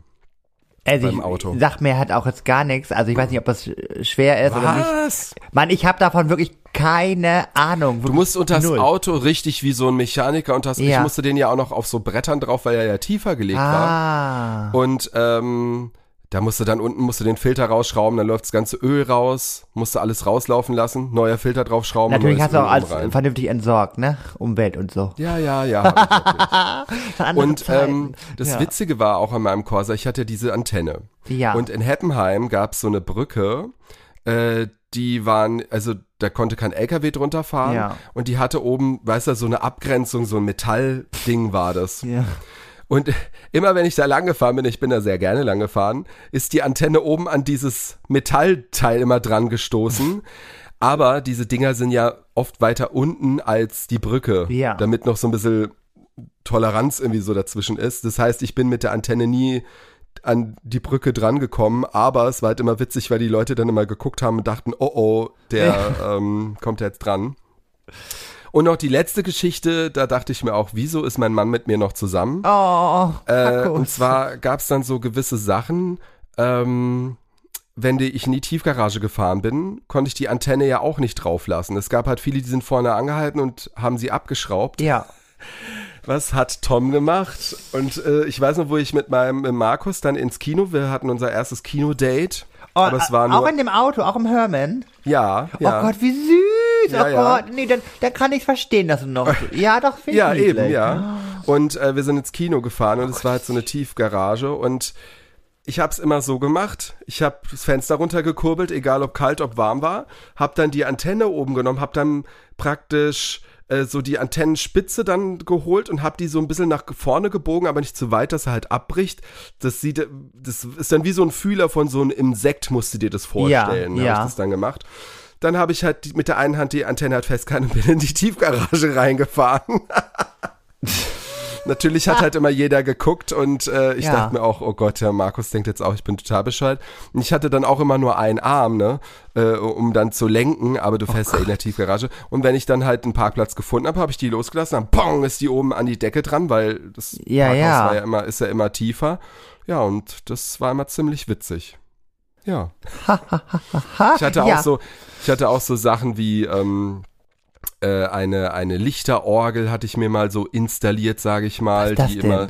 Also beim ich, Auto. Sag mir halt auch jetzt gar nichts. Also ich weiß nicht, ob das schwer ist oder nicht. Was? Mann, ich habe davon wirklich keine Ahnung. Du musst unter das. Auto richtig wie so ein Mechaniker und das, ich Ja. musste den ja auch noch auf so Brettern drauf, weil er ja tiefer gelegt war. Ah. Und ähm, da musste dann unten musste den Filter rausschrauben, dann läuft das ganze Öl raus, musste alles rauslaufen lassen, neuer Filter draufschrauben. Natürlich hast du auch alles rein. vernünftig entsorgt, ne? Umwelt und so. Ja, ja, ja. Und ähm, das ja. Witzige war auch an meinem Corsa, ich hatte diese Antenne. Ja. Und in Heppenheim gab es so eine Brücke, äh, die waren, also da konnte kein LKW drunter fahren. Ja. Und die hatte oben, weißt du, so eine Abgrenzung, so ein Metallding war das. ja. Und immer wenn ich da lang gefahren bin, ich bin da sehr gerne lang gefahren, ist die Antenne oben an dieses Metallteil immer dran gestoßen. Aber diese Dinger sind ja oft weiter unten als die Brücke, Ja. damit noch so ein bisschen Toleranz irgendwie so dazwischen ist. Das heißt, ich bin mit der Antenne nie an die Brücke dran gekommen, aber es war halt immer witzig, weil die Leute dann immer geguckt haben und dachten, oh oh, der ähm, kommt jetzt dran. Und noch die letzte Geschichte, da dachte ich mir auch, wieso ist mein Mann mit mir noch zusammen? Oh, Äh, und zwar gab es dann so gewisse Sachen, ähm, wenn die, ich in die Tiefgarage gefahren bin, konnte ich die Antenne ja auch nicht drauflassen. Es gab halt viele, die sind vorne angehalten und haben sie abgeschraubt. Ja. Was hat Tom gemacht? Und äh, ich weiß noch, wo ich mit meinem mit Markus dann ins Kino, wir hatten unser erstes Kinodate. Oh, aber es war nur, auch in dem Auto, auch im Herman. ja, ja. Oh Gott, wie süß. Ja, oh ja. Gott, nee, dann, dann kann ich verstehen, dass du noch. Ja, doch, finde Ja, ich eben, niedlich. ja. Und äh, wir sind ins Kino gefahren und es war halt so eine Tiefgarage und ich habe es immer so gemacht. Ich habe das Fenster runtergekurbelt, egal ob kalt, ob warm war. Habe dann die Antenne oben genommen, habe dann praktisch äh, so die Antennenspitze dann geholt und habe die so ein bisschen nach vorne gebogen, aber nicht zu weit, dass er halt abbricht. Das sieht, das ist dann wie so ein Fühler von so einem Insekt, musst du dir das vorstellen. Ja, Habe ja. ich das dann gemacht. Dann habe ich halt die, mit der einen Hand die Antenne halt festgehalten und bin in die Tiefgarage reingefahren. Natürlich hat halt immer jeder geguckt und äh, ich Ja. dachte mir auch, oh Gott, der Markus denkt jetzt auch, ich bin total bescheuert. Und ich hatte dann auch immer nur einen Arm, ne, äh, um dann zu lenken, aber du fährst ja in der Tiefgarage. Und wenn ich dann halt einen Parkplatz gefunden habe, habe ich die losgelassen, dann pong, ist die oben an die Decke dran, weil das Ja, Parkhaus ja. war ja immer, ist ja immer tiefer. Ja, und das war immer ziemlich witzig. Ja. ich hatte auch ja. so, ich hatte auch so Sachen wie, ähm, äh, eine, eine Lichterorgel hatte ich mir mal so installiert, sage ich mal, die denn? immer,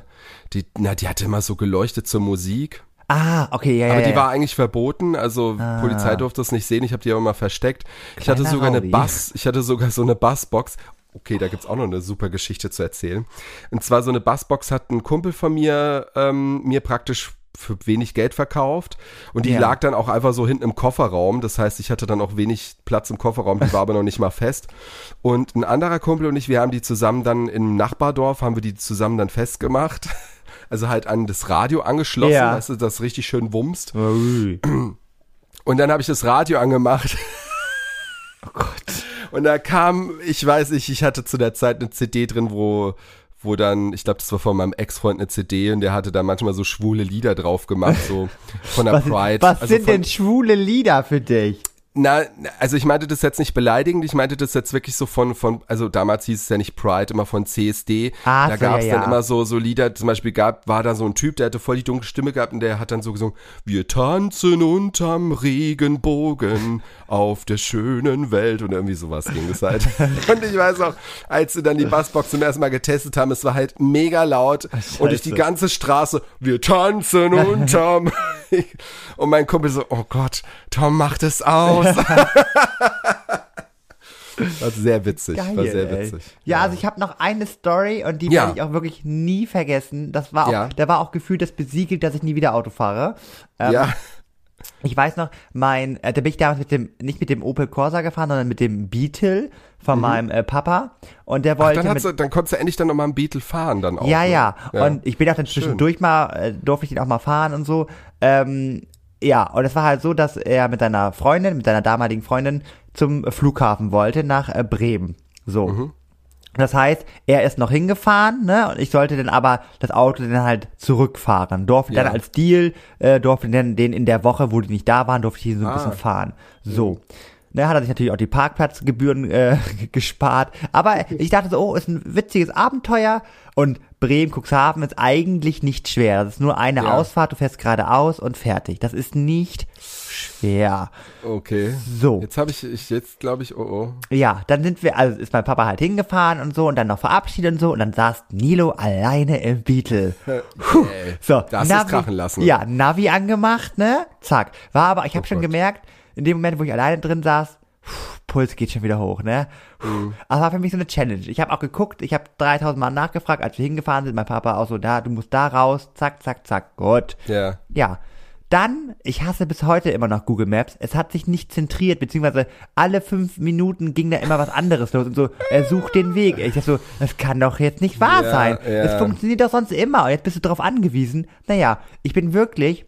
die, na, die hatte immer so geleuchtet zur Musik. Ah, okay, ja, ja. Aber die ja. war eigentlich verboten, also Ah. Polizei durfte es nicht sehen, ich habe die aber mal versteckt. ich hatte Kleiner sogar eine Rowdy. Bass, ich hatte sogar so eine Bassbox. Okay, da gibt's auch noch eine super Geschichte zu erzählen. Und zwar so eine Bassbox hat ein Kumpel von mir ähm, mir praktisch für wenig Geld verkauft und die Ja. lag dann auch einfach so hinten im Kofferraum. Das heißt, ich hatte dann auch wenig Platz im Kofferraum, die war aber noch nicht mal fest. Und ein anderer Kumpel und ich, wir haben die zusammen dann im Nachbardorf, haben wir die zusammen dann festgemacht. Also halt an das Radio angeschlossen, Ja. weißt du, das richtig schön wumst. Ui. Und dann habe ich das Radio angemacht. Oh Gott. Und da kam, ich weiß nicht, ich hatte zu der Zeit eine CD drin, wo, wo dann, ich glaube, das war von meinem Ex-Freund eine CD und der hatte da manchmal so schwule Lieder drauf gemacht, so von der Was, Pride. was also sind von, denn schwule Lieder für dich? Na, also ich meinte das jetzt nicht beleidigend, ich meinte das jetzt wirklich so von, von also damals hieß es ja nicht Pride, immer von CSD. Ah, da gab es ja, dann ja. immer so, so Lieder, zum Beispiel gab, war da so ein Typ, der hatte voll die dunkle Stimme gehabt und der hat dann so gesungen, wir tanzen unterm Regenbogen auf der schönen Welt und irgendwie sowas ging es halt. und ich weiß auch, als sie dann die Bassbox zum ersten Mal getestet haben, es war halt mega laut und durch die Scheiße. ganze Straße, wir tanzen unterm und mein Kumpel so, oh Gott, Tom macht es aus. War sehr witzig, Geil, war sehr witzig. Ja, also ich habe noch eine Story und die Ja. werde ich auch wirklich nie vergessen. Das war auch, Ja. da war auch gefühlt das besiegelt, dass ich nie wieder Auto fahre. Ähm, ja, Ich weiß noch, mein, äh, da bin ich damals mit dem, nicht mit dem Opel Corsa gefahren, sondern mit dem Beetle von meinem äh, Papa. Und der wollte Mhm. dann, mit, hat's, dann konntest du endlich dann nochmal einen Beetle fahren dann auch. ja, ne? ja, Und ich bin auch dann zwischendurch mal, äh, durfte ich den auch mal fahren und so. Ähm, ja, und es war halt so, dass er mit seiner Freundin, mit seiner damaligen Freundin zum Flughafen wollte nach äh, Bremen. So. Mhm. Das heißt, er ist noch hingefahren, ne? Und ich sollte dann aber das Auto dann halt zurückfahren. Durfte Ja. dann als Deal, äh, durfte dann den in der Woche, wo die nicht da waren, durfte ich ihn so ein Ah. bisschen fahren. So. Ne, hat er sich natürlich auch die Parkplatzgebühren äh, gespart. Aber ich dachte so, oh, ist ein witziges Abenteuer. Und Bremen, Cuxhaven ist eigentlich nicht schwer. Das ist nur eine Ja. Ausfahrt, du fährst geradeaus und fertig. Das ist nicht schwer. Okay. So. Jetzt habe ich, ich jetzt glaube ich, oh oh. Ja, dann sind wir, also ist mein Papa halt hingefahren und so und dann noch verabschiedet und so und dann saß Nilo alleine im Beetle. Puh. Ey, So, das ist krachen lassen. Ja, Navi angemacht, ne? Zack. War aber, ich habe Oh schon Gott. gemerkt, in dem Moment, wo ich alleine drin saß, Puls geht schon wieder hoch, ne? Mhm. Aber war für mich so eine Challenge. Ich habe auch geguckt, ich habe 3000 Mal nachgefragt, als wir hingefahren sind, mein Papa auch so, da, du musst da raus, zack, zack, zack, gut. Ja. Ja. Dann, ich hasse bis heute immer noch Google Maps. Es hat sich nicht zentriert, beziehungsweise alle fünf Minuten ging da immer was anderes los und so, er sucht den Weg. Ich dachte so, das kann doch jetzt nicht wahr Ja, sein. ja. Es funktioniert doch sonst immer und jetzt bist du darauf angewiesen. Naja, ich bin wirklich,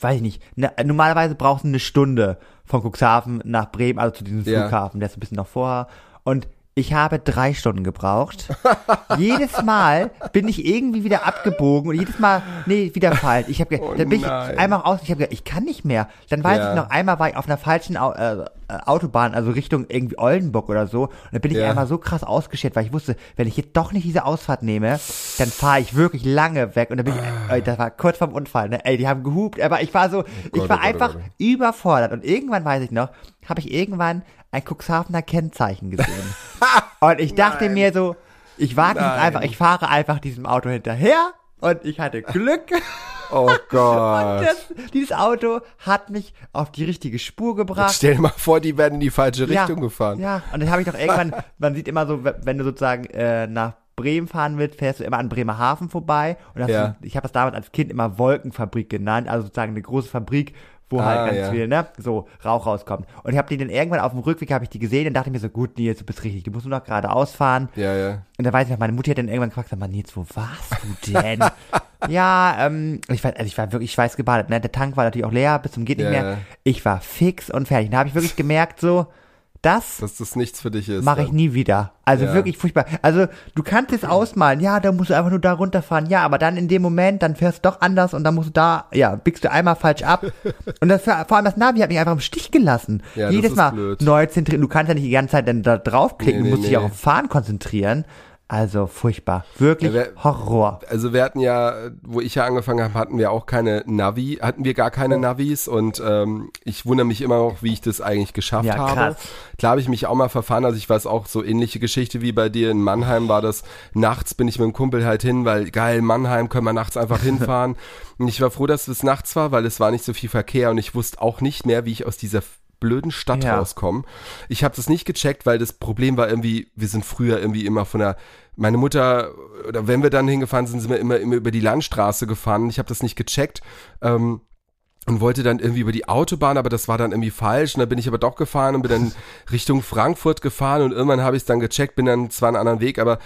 weiß ich nicht, ne, normalerweise brauchst du eine Stunde von Cuxhaven nach Bremen, also zu diesem Ja. Flughafen, der ist ein bisschen noch vorher. Und ich habe drei Stunden gebraucht. jedes Mal bin ich irgendwie wieder abgebogen und jedes Mal, nee, wieder falsch. Ich habe, Oh dann bin ich einmal raus, ich habe gedacht, ich kann nicht mehr. Dann weiß Ja. ich noch, einmal war ich auf einer falschen äh, Autobahn, also Richtung irgendwie Oldenburg oder so. Und dann bin ich Ja. einmal so krass ausgeschert, weil ich wusste, wenn ich jetzt doch nicht diese Ausfahrt nehme, dann fahre ich wirklich lange weg. Und dann bin ich, äh, das war kurz vorm Unfall, ne? Ey, die haben gehupt, aber ich war so, ich Gott, war oh Gott, oh einfach Gott. überfordert. Und irgendwann weiß ich noch, habe ich irgendwann ein Cuxhavener Kennzeichen gesehen. und ich dachte mir so, ich wage Nein. einfach, ich fahre einfach diesem Auto hinterher. Und ich hatte Glück. Oh Gott. Das, dieses Auto hat mich auf die richtige Spur gebracht. Stell dir mal vor, die werden in die falsche Richtung gefahren. Ja, und dann habe ich doch irgendwann, man sieht immer so, wenn du sozusagen äh, nach Bremen fahren willst, fährst du immer an Bremerhaven vorbei. Und Ja. ich habe das damals als Kind immer Wolkenfabrik genannt, also sozusagen eine große Fabrik, wo Ah, halt ganz ja. viel, ne, so Rauch rauskommt. Und ich habe die dann irgendwann auf dem Rückweg habe ich die gesehen und dachte mir so, gut, Nils, du bist richtig, du musst nur noch geradeaus fahren. Ja, ja. Und da weiß ich noch, meine Mutti hat dann irgendwann gefragt, sag mal, Nils, wo warst du denn? ja, ähm, ich war, also ich war wirklich schweißgebadet, ne? Der Tank war natürlich auch leer, bis zum geht nicht Ja, mehr. ja. Ich war fix und fertig. Da habe ich wirklich gemerkt, so, das Dass das nichts für dich ist. mache ich nie wieder. Also Ja. wirklich furchtbar. Also du kannst es ausmalen, ja, da musst du einfach nur da runterfahren, ja, aber dann in dem Moment, dann fährst du doch anders und dann musst du da, ja, biegst du einmal falsch ab. und das, vor allem das Navi hat mich einfach im Stich gelassen. Ja, Jedes Mal blöd. neu zentrieren. Du kannst ja nicht die ganze Zeit dann da draufklicken, Nee, du musst nee, dich auch nee. auf Fahren konzentrieren. Also furchtbar. Wirklich Ja, wer- Horror. Also wir hatten ja, wo ich ja angefangen habe, hatten wir auch keine Navi, hatten wir gar keine Navis und ähm, ich wundere mich immer noch, wie ich das eigentlich geschafft Ja, habe. Klar habe ich mich auch mal verfahren, also ich weiß auch so ähnliche Geschichte wie bei dir in Mannheim war das, nachts bin ich mit dem Kumpel halt hin, weil geil, Mannheim können wir nachts einfach hinfahren. und ich war froh, dass es nachts war, weil es war nicht so viel Verkehr und ich wusste auch nicht mehr, wie ich aus dieser blöden Stadt Ja. rauskomme. Ich habe das nicht gecheckt, weil das Problem war irgendwie, wir sind früher irgendwie immer von der meine Mutter, oder wenn wir dann hingefahren sind, sind wir immer, immer über die Landstraße gefahren. Ich habe das nicht gecheckt. Ähm, und wollte dann irgendwie über die Autobahn, aber das war dann irgendwie falsch. Und dann bin ich aber doch gefahren und bin dann Richtung Frankfurt gefahren und irgendwann habe ich es dann gecheckt, bin dann zwar einen anderen Weg, aber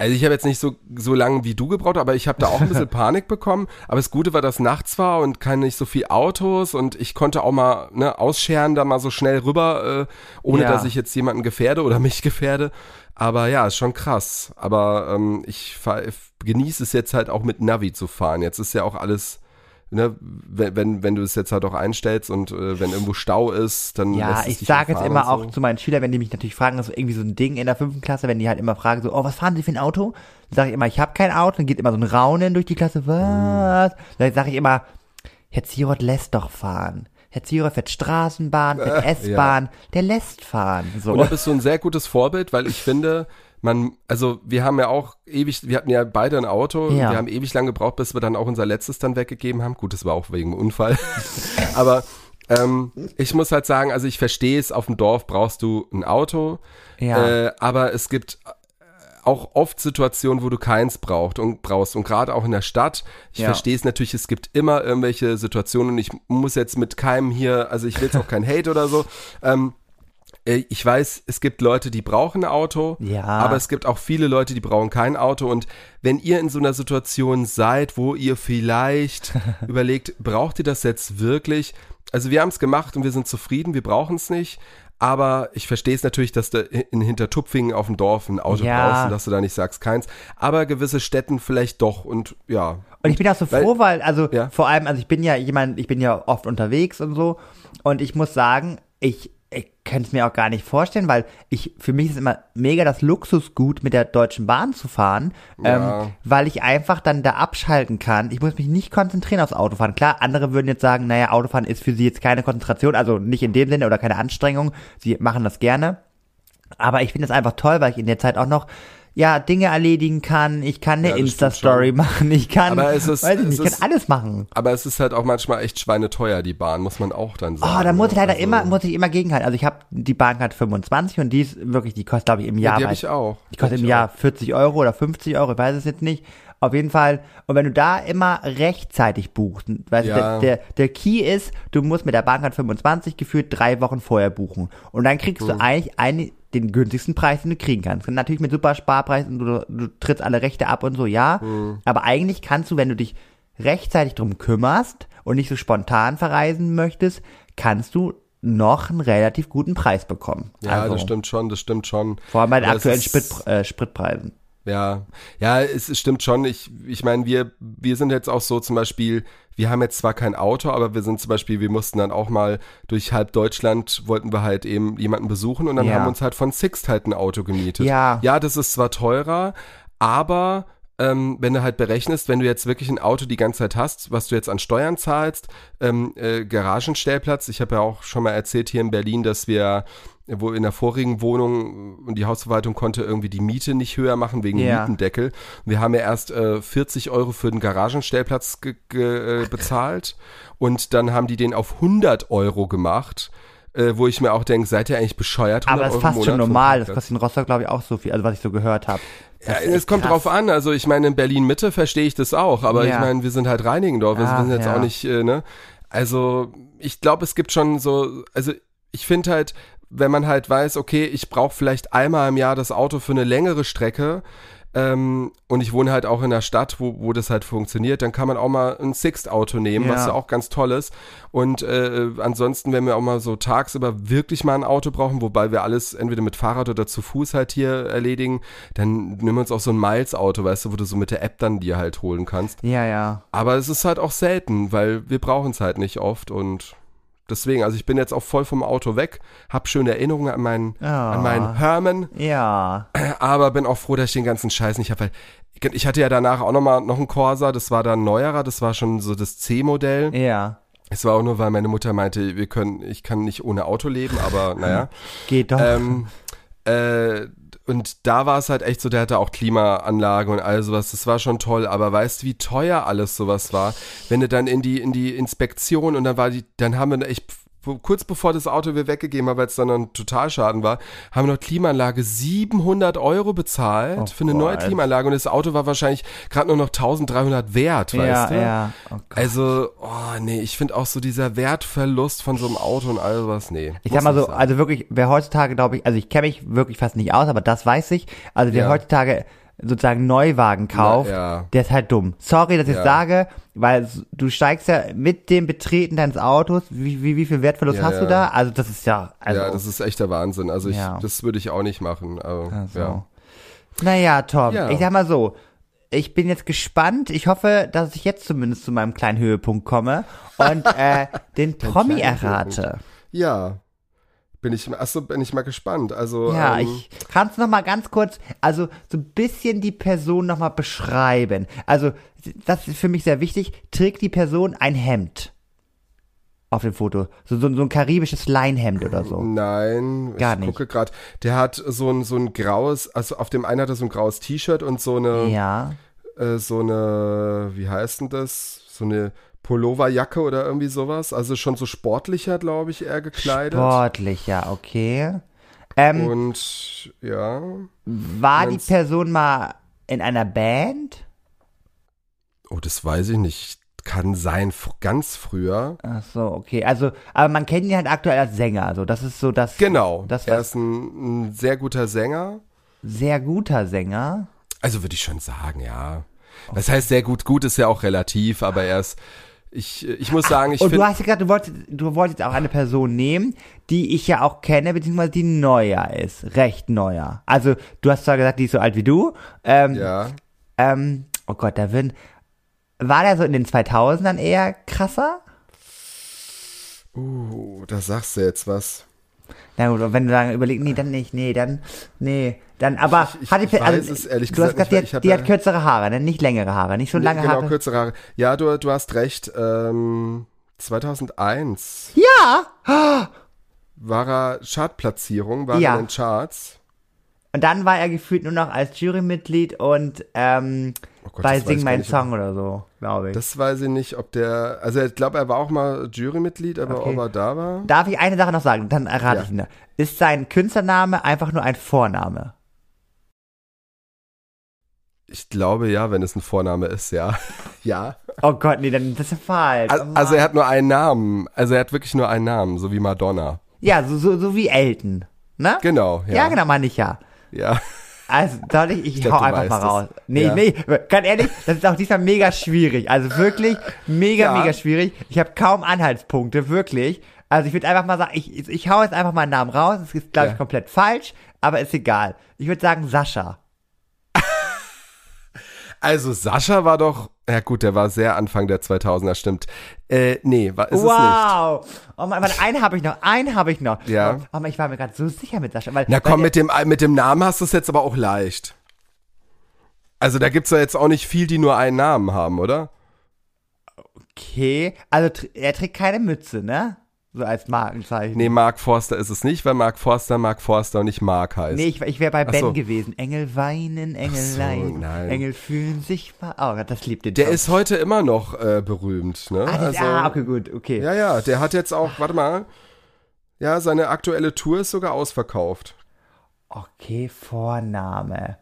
also ich habe jetzt nicht so so lange wie du gebraucht, aber ich habe da auch ein bisschen Panik bekommen. Aber das Gute war, dass nachts war und keine nicht so viel Autos und ich konnte auch mal ne, ausscheren, da mal so schnell rüber, äh, ohne Ja. dass ich jetzt jemanden gefährde oder mich gefährde. Aber ja, ist schon krass. Aber ähm, ich fahr, genieße es jetzt halt auch mit Navi zu fahren. Jetzt ist ja auch alles ne, wenn, wenn, du es jetzt halt auch einstellst und äh, wenn irgendwo Stau ist, dann Ja, lässt es ich sage jetzt immer und auch so. zu meinen Schülern, wenn die mich natürlich fragen, das ist irgendwie so ein Ding in der fünften Klasse, wenn die halt immer fragen, so, oh, was fahren Sie für ein Auto? Dann sage ich immer, ich habe kein Auto, dann geht immer so ein Raunen durch die Klasse, was? Dann sage ich immer, Herr Zierot lässt doch fahren. Herr Zierot fährt Straßenbahn, fährt S-Bahn, der lässt fahren. So. Und da bist du ein sehr gutes Vorbild, weil ich finde, man, also wir haben ja auch ewig, wir hatten ja beide ein Auto, Ja. wir haben ewig lang gebraucht, bis wir dann auch unser letztes dann weggegeben haben. Gut, das war auch wegen Unfall. Aber ähm, ich muss halt sagen, also ich verstehe es, auf dem Dorf brauchst du ein Auto, Ja. äh, aber es gibt auch oft Situationen, wo du keins braucht und brauchst und gerade auch in der Stadt. Ich Ja. verstehe es natürlich, es gibt immer irgendwelche Situationen und ich muss jetzt mit keinem hier, also ich will jetzt auch kein Hate oder so. Ähm, äh, ich weiß, es gibt Leute, die brauchen ein Auto, Ja. aber es gibt auch viele Leute, die brauchen kein Auto. Und wenn ihr in so einer Situation seid, wo ihr vielleicht überlegt, braucht ihr das jetzt wirklich? Also wir haben es gemacht und wir sind zufrieden, wir brauchen es nicht. Aber ich verstehe es natürlich, dass du in Hintertupfingen auf dem Dorf ein Auto Ja. brauchst und dass du da nicht sagst keins. Aber gewisse Städten vielleicht doch und ja. Und ich bin auch so Weil- froh, weil, also Ja. vor allem, also ich bin ja jemand, ich bin ja oft unterwegs und so. Und ich muss sagen, ich ich könnte es mir auch gar nicht vorstellen, weil ich, für mich ist immer mega das Luxusgut, mit der Deutschen Bahn zu fahren, Ja. ähm, weil ich einfach dann da abschalten kann. Ich muss mich nicht konzentrieren aufs Autofahren. Klar, andere würden jetzt sagen, naja, Autofahren ist für sie jetzt keine Konzentration, also nicht in dem Sinne oder keine Anstrengung. Sie machen das gerne. Aber ich finde es einfach toll, weil ich in der Zeit auch noch ja, Dinge erledigen kann, ich kann eine Ja, Insta-Story machen, ich kann, Aber es ist- weiß ich nicht, ich ist- kann alles machen. Aber es ist halt auch manchmal echt schweineteuer, die Bahn, muss man auch dann sagen. Oh, da muss ich leider Also, immer, muss ich immer gegenhalten. Also ich habe die Bahncard 25 und die ist wirklich, die kostet glaube ich im Ja, Jahr, die habe ich auch. die kostet im Jahr 40 Euro oder 50 Euro, ich weiß es jetzt nicht. Auf jeden Fall. Und wenn du da immer rechtzeitig buchst, weißt du, Ja. der, der, der Key ist, du musst mit der Bahncard 25 gefühlt drei Wochen vorher buchen. Und dann kriegst Hm. du eigentlich einen, den günstigsten Preis, den du kriegen kannst. Und natürlich mit super Sparpreisen, du, du trittst alle Rechte ab und so, ja. Hm. Aber eigentlich kannst du, wenn du dich rechtzeitig drum kümmerst und nicht so spontan verreisen möchtest, kannst du noch einen relativ guten Preis bekommen. Ja, also, das stimmt schon, das stimmt schon. Vor allem bei den aktuellen Sprit, äh, Spritpreisen. Ja, ja, es, stimmt schon. Ich, ich meine, wir, wir sind jetzt auch so zum Beispiel, wir haben jetzt zwar kein Auto, aber wir sind zum Beispiel, wir mussten dann auch mal durch halb Deutschland, wollten wir halt eben jemanden besuchen und dann Ja. haben wir uns halt von Sixt halt ein Auto gemietet. Ja. Ja, das ist zwar teurer, aber ähm, wenn du halt berechnest, wenn du jetzt wirklich ein Auto die ganze Zeit hast, was du jetzt an Steuern zahlst, ähm, äh, Garagenstellplatz, ich habe ja auch schon mal erzählt hier in Berlin, dass wir wo in der vorigen Wohnung und die Hausverwaltung konnte irgendwie die Miete nicht höher machen wegen Ja. Mietendeckel. Wir haben ja erst äh, 40 Euro für den Garagenstellplatz ge ge äh, bezahlt und dann haben die den auf 100 Euro gemacht, äh, wo ich mir auch denke, seid ihr eigentlich bescheuert? 100 Aber das ist fast schon normal. Das kostet in Rostock, glaube ich, auch so viel, also was ich so gehört habe. Ja, es kommt drauf an. Also ich meine, in Berlin Mitte verstehe ich das auch, aber Ja. ich meine, wir sind halt Reinigendorf, wir Ach, sind jetzt ja. auch nicht, äh, ne? Also ich glaube, es gibt schon so, also ich finde halt, wenn man halt weiß, okay, ich brauche vielleicht einmal im Jahr das Auto für eine längere Strecke, ähm, und ich wohne halt auch in der Stadt, wo, wo das halt funktioniert, dann kann man auch mal ein Sixt-Auto nehmen, was Ja. ja auch ganz toll ist. Und äh, ansonsten, wenn wir auch mal so tagsüber wirklich mal ein Auto brauchen, wobei wir alles entweder mit Fahrrad oder zu Fuß halt hier erledigen, dann nehmen wir uns auch so ein Miles-Auto, weißt du, wo du so mit der App dann dir halt holen kannst. Ja, ja. Aber es ist halt auch selten, weil wir brauchen es halt nicht oft und deswegen, also ich bin jetzt auch voll vom Auto weg, hab schöne Erinnerungen an meinen, Ah. an meinen Herman, Ja. aber bin auch froh, dass ich den ganzen Scheiß nicht habe, weil ich hatte ja danach auch nochmal noch einen Corsa, das war dann neuerer, das war schon so das C-Modell. Ja. Es war auch nur, weil meine Mutter meinte, wir können, ich kann nicht ohne Auto leben, aber naja. Geht doch. ähm, äh, und da war es halt echt so, der hatte auch Klimaanlage und all sowas. Das war schon toll, aber weißt du, wie teuer alles sowas war? Wenn du dann in die, in die Inspektion und dann war die, dann haben wir echt, kurz bevor das Auto wir weggegeben haben, weil es dann ein Totalschaden war, haben wir noch Klimaanlage 700 Euro bezahlt Oh für eine neue Gott. Klimaanlage und das Auto war wahrscheinlich gerade nur noch 1300 wert, ja, weißt du? ja. Oh. Also, oh nee, ich finde auch so dieser Wertverlust von so einem Auto und all sowas, nee. Ich sag mal so, sein. also wirklich, wer heutzutage, glaube ich, also ich kenne mich wirklich fast nicht aus, aber das weiß ich. Also wer Ja. heutzutage sozusagen Neuwagen kauft, Na, ja. der ist halt dumm. Sorry, dass ich Ja. sage, weil du steigst ja mit dem Betreten deines Autos, wie, wie, wie viel Wertverlust Ja, hast du da? Also das ist ja, also, ja, das ist echt der Wahnsinn. Also ich, das würde ich auch nicht machen. Aber, also. ja. Naja, Tom, ich sag mal so, ich bin jetzt gespannt. Ich hoffe, dass ich jetzt zumindest zu meinem kleinen Höhepunkt komme und äh, den Promi errate. ja. Bin ich, achso, bin ich mal gespannt. Also, Ja, ähm, ich kannst noch mal ganz kurz, also so ein bisschen die Person noch mal beschreiben. Also das ist für mich sehr wichtig. Trägt die Person ein Hemd auf dem Foto, so so, so ein karibisches Leinhemd oder so. Nein, Gar ich nicht. gucke gerade. Der hat so ein, so ein graues, also auf dem einen hat er so ein graues T-Shirt und so eine, Ja, äh, so eine, wie heißt denn das? So eine Pulloverjacke oder irgendwie sowas. Also schon so sportlicher, glaube ich, eher gekleidet. sportlich, ja, okay. Ähm, Und ja. war die Person mal in einer Band? Oh, das weiß ich nicht. Kann sein, ganz früher. Ach so, okay. Also, aber man kennt ihn halt aktuell als Sänger. Also, das ist so das. Genau. Das er ist ein, ein sehr guter Sänger. sehr guter Sänger. Also würde ich schon sagen, ja. Das heißt, sehr gut, gut ist ja auch relativ, aber er ist, ich, ich muss sagen, ich Und du finde, hast ja gerade, du wolltest, du wolltest auch eine Person nehmen, die ich ja auch kenne, beziehungsweise die neuer ist, recht neuer. Also du hast zwar gesagt, die ist so alt wie du. Ähm, ja, ähm, oh Gott, da würden, war der so in den 2000ern eher krasser? uh, da sagst du jetzt was. Na gut, und wenn du dann überlegst, nee, dann nicht, nee, dann, nee, dann, aber Ich- ich- die, ich also, weiß es ehrlich du hast gesagt gesagt, die, hat, die ja- hat kürzere Haare, ne? nicht längere Haare, nicht so lange genau, Haare. kürzere Haare. Ja, du, du hast recht. Ähm, 2001 Ja! war er Chartplatzierung, war Ja. er in den Charts. Und dann war er gefühlt nur noch als Jurymitglied und ähm, Oh Gott, bei Sing ich Mein gar nicht. Song oder so, glaube ich. Das weiß ich nicht, ob der, also ich glaube, er war auch mal Jurymitglied, aber Okay. ob er da war. Darf ich eine Sache noch sagen? Dann errate Ja. ich ihn. Ist sein Künstlername einfach nur ein Vorname? Ich glaube ja, wenn es ein Vorname ist, ja. ja. Oh Gott, nee, dann das ist falsch. Al- Oh Also er hat nur einen Namen. Also er hat wirklich nur einen Namen, so wie Madonna. ja, so, so, so wie Elton. Ne? Genau, ja. Ja, genau, meine ich ja. Ja. Also, soll ich, ich, glaub, hau einfach mal es. raus. Nee, Ja. nee, ganz ehrlich, das ist auch diesmal mega schwierig. Also wirklich mega, Ja. mega schwierig. Ich habe kaum Anhaltspunkte, wirklich. Also ich würde einfach mal sagen, ich, ich, ich hau jetzt einfach mal einen Namen raus. Das ist, glaube ich, Ja. komplett falsch, aber ist egal. Ich würde sagen Sascha. Also Sascha war doch, ja gut, der war sehr Anfang der 2000er, stimmt. Äh, nee, war, ist es nicht. wow! Oh Mann, einen habe ich noch, einen habe ich noch. Ja. Oh, Mann, ich war mir gerade so sicher mit Sascha. Weil, Na komm, mit dem, mit dem Namen hast du es jetzt aber auch leicht. Also da gibt's ja jetzt auch nicht viel, die nur einen Namen haben, oder? Okay, also er trägt keine Mütze, ne? So als Markenzeichen. Nee, Mark Forster ist es nicht, weil Mark Forster Mark Forster und nicht Mark heißt. Nee, ich, ich wäre bei Ach Ben so. gewesen. Engel weinen, Engel so, leiden. Engel fühlen sich mal. Oh Gott, das liebt den der Song. ist heute immer noch äh, berühmt, ne? Ah, also, ah, okay, gut, okay. Ja, ja, der hat jetzt auch, warte mal, ja, seine aktuelle Tour ist sogar ausverkauft. Okay, Vorname.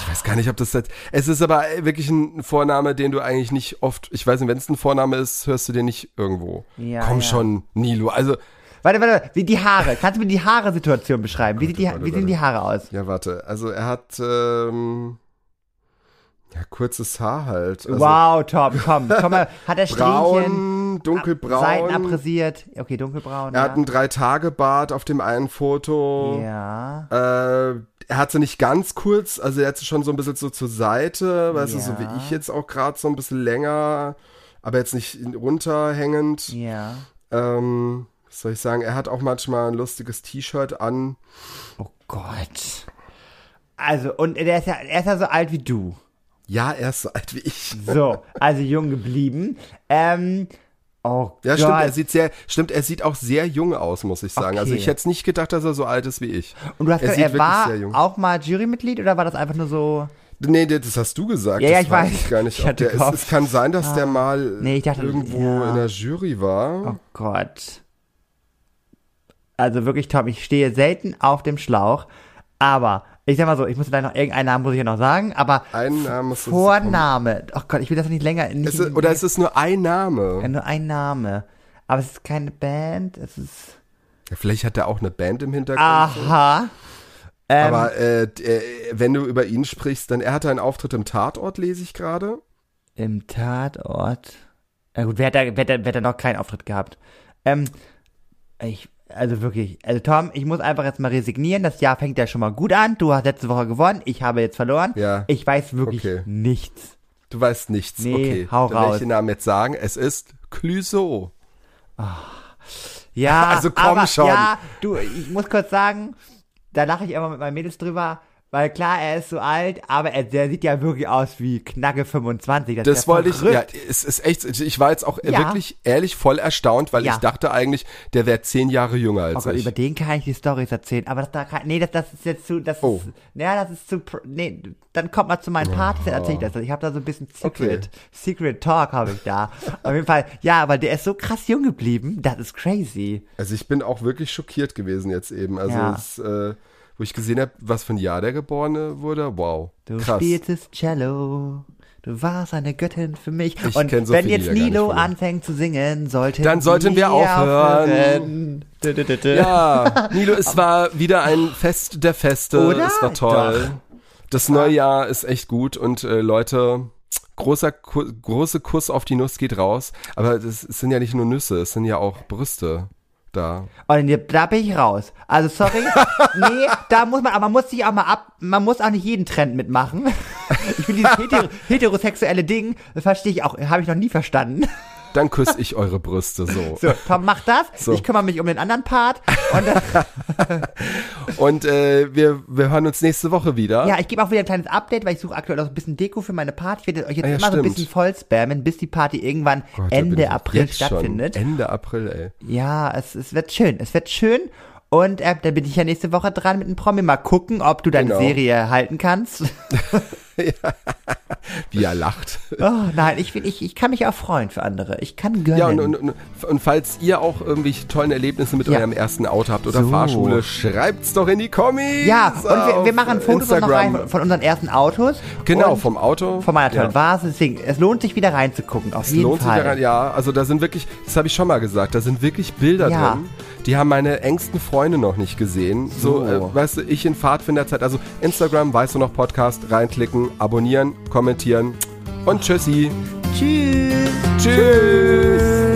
Ich weiß gar nicht, ob das jetzt, es ist aber wirklich ein Vorname, den du eigentlich nicht oft, ich weiß nicht, wenn es ein Vorname ist, hörst du den nicht irgendwo. Ja, Komm ja. schon, Nilo, also, Warte, warte, wie die Haare. Kannst du mir die Haare-Situation beschreiben? Wie, die, warte, wie sehen die Haare aus? ja, warte, also er hat, ähm, ja, kurzes Haar halt. Also wow, Tom, komm, komm mal. Hat er Strähnchen? braun, dunkelbraun. Seiten abrasiert. Okay, dunkelbraun. Er ja. hat einen Drei-Tage-Bart auf dem einen Foto. Ja. Äh, er hat sie nicht ganz kurz, also er hat sie schon so ein bisschen so zur Seite, weißt du, so Ja. wie ich jetzt auch gerade, so ein bisschen länger, aber jetzt nicht runterhängend. Ja. Ähm, was soll ich sagen, er hat auch manchmal ein lustiges T-Shirt an. Oh Gott. Also, und er ist ja, er ist ja so alt wie du. Ja, er ist so alt wie ich. So, also jung geblieben. Ähm, oh Ja, Gott. stimmt, er sieht sehr, stimmt, er sieht auch sehr jung aus, muss ich sagen. Also Okay. ich hätte nicht gedacht, dass er so alt ist wie ich. Und du hast er gesagt, er war auch mal Jurymitglied oder war das einfach nur so? Nee, das hast du gesagt. Ja, ja, ich weiß. Ich gar nicht. Ich der gehofft. es kann sein, dass der mal Nee, ich dachte, irgendwo ja. in der Jury war. Oh Gott. Also wirklich, Tom, ich stehe selten auf dem Schlauch. Aber, ich sag mal so, ich muss gleich noch irgendeinen Namen muss ich ja noch sagen, aber Einen Namen muss es Vorname. Oh Gott, ich will das nicht länger. Nicht Es ist, oder es ist nur ein ja, Name. nur ein Name. Aber es ist keine Band, es ist. Ja, vielleicht hat er auch eine Band im Hintergrund. Aha. Ähm, Aber äh, äh, wenn du über ihn sprichst, dann er hatte einen Auftritt im Tatort, lese ich gerade. Im Tatort. Ja gut, wer hat da, wer hat da, wer hat da noch keinen Auftritt gehabt? Ähm, ich, also wirklich, also Tom, ich muss einfach jetzt mal resignieren. Das Jahr fängt ja schon mal gut an. Du hast letzte Woche gewonnen, ich habe jetzt verloren. Ja. Ich weiß wirklich Okay. nichts. Du weißt nichts. Nee, okay. hau dann raus. ich den Namen jetzt sagen. Es ist Clüso. Ja, Also komm aber, schon. Ja, du, ich muss kurz sagen, da lache ich immer mit meinen Mädels drüber, weil klar, er ist so alt, aber er, der sieht ja wirklich aus wie Knacke 25. Das, Das ist ja wollte ich, ja, es ist echt, ich war jetzt auch Ja. wirklich ehrlich voll erstaunt, weil Ja. ich dachte eigentlich, der wäre zehn Jahre jünger als Oh Gott, ich. über den kann ich die Stories erzählen, aber das da kann, nee, das, das ist jetzt zu, das Oh. ist, ja, das ist zu, nee, dann kommt mal zu meinen Partys, dann erzähl ich das. Ich habe da so ein bisschen Secret, Okay. Secret Talk habe ich da. Auf jeden Fall, ja, aber der ist so krass jung geblieben, das ist crazy. Also ich bin auch wirklich schockiert gewesen jetzt eben. Also es, äh, wo ich gesehen habe, was für ein Jahr der Geborene wurde, wow. Du Krass. spieltest Cello. Du warst eine Göttin für mich. Ich Und so wenn viele jetzt Nilo anfängt zu singen, sollten Dann sollten wir aufhören. Dü. Ja, Nilo, es war wieder ein Fest der Feste. Oder? Es war toll. Das neue Jahr ist echt gut und äh, Leute, großer Ku große Kuss auf die Nuss geht raus. Aber das sind ja nicht nur Nüsse, es sind ja auch Brüste da. Und hier- da bin ich raus. Also sorry, nee, da muss man, aber man muss sich auch mal ab, man muss auch nicht jeden Trend mitmachen. Ich finde dieses hetero, heterosexuelle Ding, das verstehe ich auch, habe ich noch nie verstanden. Dann küsse ich eure Brüste so. So, Tom, mach das. So. Ich kümmere mich um den anderen Part. Und dann, Und äh, wir, wir hören uns nächste Woche wieder. ja, ich gebe auch wieder ein kleines Update, weil ich suche aktuell auch ein bisschen Deko für meine Party. Ich werde euch jetzt Ah ja, immer so ein stimmt. bisschen voll spammen, bis die Party irgendwann Gott, da bin Ende April stattfindet. Schon. Ende April, ey. Ja, es, es wird schön. Es wird schön. Und äh, dann bin ich ja nächste Woche dran mit einem Promi. Mal gucken, ob du deine Genau. Serie halten kannst. Wie er lacht. Oh, nein, ich, ich, ich kann mich auch freuen für andere. Ich kann gönnen. Ja, und, und, und, und falls ihr auch irgendwelche tollen Erlebnisse mit Ja. eurem ersten Auto habt oder So. Fahrschule, schreibt's doch in die Kommis. ja, und wir, wir machen Fotos noch rein von unseren ersten Autos. Genau, vom Auto. von meiner tollen ja. Vase. Deswegen, es lohnt sich wieder reinzugucken, auf Es jeden lohnt Fall. sich daran, ja, also da sind wirklich, das habe ich schon mal gesagt, da sind wirklich Bilder Ja. drin. Die haben meine engsten Freunde noch nicht gesehen. So, So. äh, weißt du, ich in Pfadfinderzeit, also Instagram, weißt du noch, Podcast, reinklicken, abonnieren, kommentieren und tschüssi. Tschüss. Tschüss.